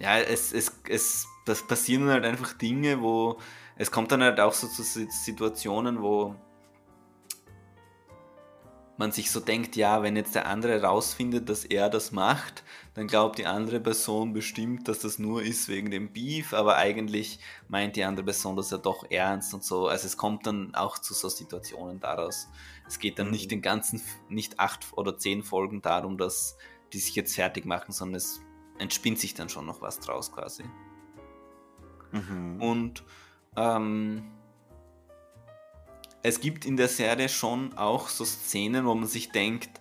ja, es, es, es passieren halt einfach Dinge, wo es kommt dann halt auch so zu Situationen, wo man sich so denkt, ja, wenn jetzt der andere rausfindet, dass er das macht, dann glaubt die andere Person bestimmt, dass das nur ist wegen dem Beef, aber eigentlich meint die andere Person das ja doch ernst und so. Also es kommt dann auch zu so Situationen daraus. Es geht dann nicht mhm. den ganzen, nicht acht oder zehn Folgen darum, dass die sich jetzt fertig machen, sondern es entspinnt sich dann schon noch was draus quasi. Mhm. Und ähm, es gibt in der Serie schon auch so Szenen, wo man sich denkt,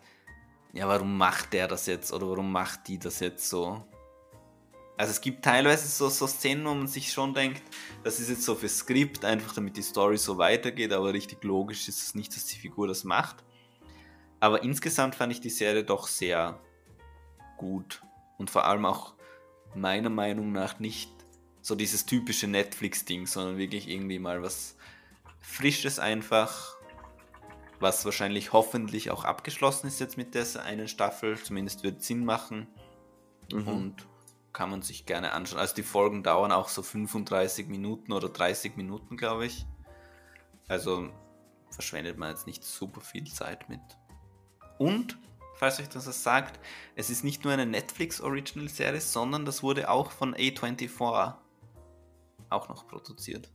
ja, warum macht der das jetzt oder warum macht die das jetzt so? Also es gibt teilweise so, so Szenen, wo man sich schon denkt, das ist jetzt so für Skript, einfach damit die Story so weitergeht, aber richtig logisch ist es nicht, dass die Figur das macht. Aber insgesamt fand ich die Serie doch sehr gut und vor allem auch meiner Meinung nach nicht so dieses typische Netflix-Ding, sondern wirklich irgendwie mal was Frisches einfach, was wahrscheinlich hoffentlich auch abgeschlossen ist jetzt mit der einen Staffel, zumindest wird Sinn machen mhm. und kann man sich gerne anschauen. Also die Folgen dauern auch so 35 Minuten oder 30 Minuten, glaube ich. Also verschwendet man jetzt nicht super viel Zeit mit. Und, falls euch das was sagt, es ist nicht nur eine Netflix-Original-Serie, sondern das wurde auch von A24 auch noch produziert.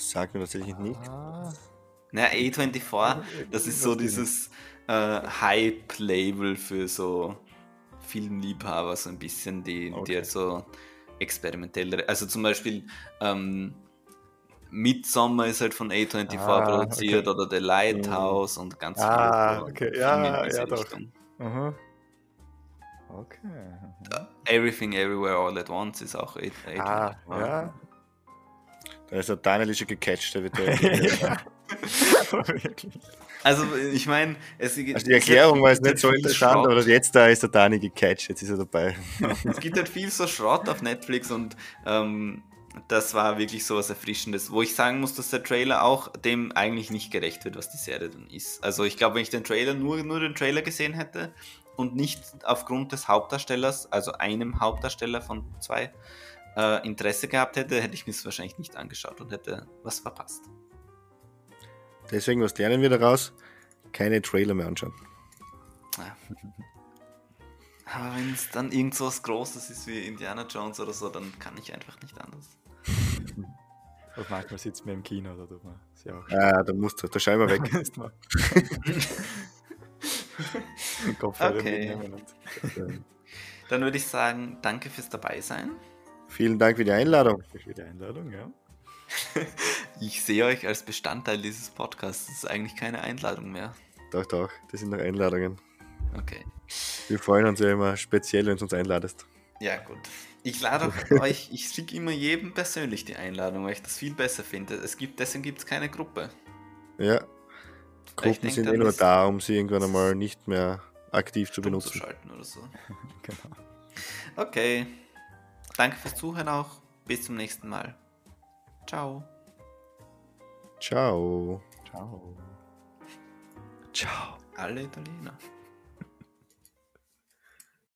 Sagt mir tatsächlich nicht. Ah. Na, A24, das ist so dieses äh, Hype-Label für so Filmliebhaber, so ein bisschen, die, okay. die halt so experimentellere. Also zum Beispiel ähm, Midsommar ist halt von A24 ah, produziert okay. oder The Lighthouse mhm. und ganz ah, viele. okay, ja, ja, doch. Mhm. Okay. Mhm. Everything Everywhere All at Once ist auch A24. Ah, ja. Da ist der Daniel schon gecatcht, der wird Also ich meine, also die Erklärung war jetzt nicht so interessant, aber jetzt da ist der Dani gecatcht, jetzt ist er dabei. es gibt halt viel so Schrott auf Netflix und ähm, das war wirklich so was Erfrischendes, wo ich sagen muss, dass der Trailer auch dem eigentlich nicht gerecht wird, was die Serie dann ist. Also ich glaube, wenn ich den Trailer nur, nur den Trailer gesehen hätte und nicht aufgrund des Hauptdarstellers, also einem Hauptdarsteller von zwei, äh, Interesse gehabt hätte, hätte ich mir es wahrscheinlich nicht angeschaut und hätte was verpasst. Deswegen, was lernen wir daraus? Keine Trailer mehr anschauen. Ja. Aber wenn es dann irgend so was Großes ist wie Indiana Jones oder so, dann kann ich einfach nicht anders. Oder manchmal sitzt man im Kino oder man ja auch Ja, da musst du, da schau mal weg. okay. Dann würde ich sagen, danke fürs Dabeisein. Vielen Dank für die Einladung. Für die Einladung, ja. Ich sehe euch als Bestandteil dieses Podcasts. Das ist eigentlich keine Einladung mehr. Doch, doch, das sind noch Einladungen. Okay. Wir freuen uns ja immer speziell, wenn du uns einladest. Ja, gut. Ich lade euch, ich schicke immer jedem persönlich die Einladung, weil ich das viel besser finde. Es gibt, deswegen gibt es keine Gruppe. Ja. Gruppen sind eh nur da, um sie irgendwann einmal nicht mehr aktiv zu benutzen. Zu schalten oder so. genau. Okay. Danke fürs Zuhören auch. bis zum nächsten Mal. Ciao. Ciao. Ciao. Ciao. Alle Italiener.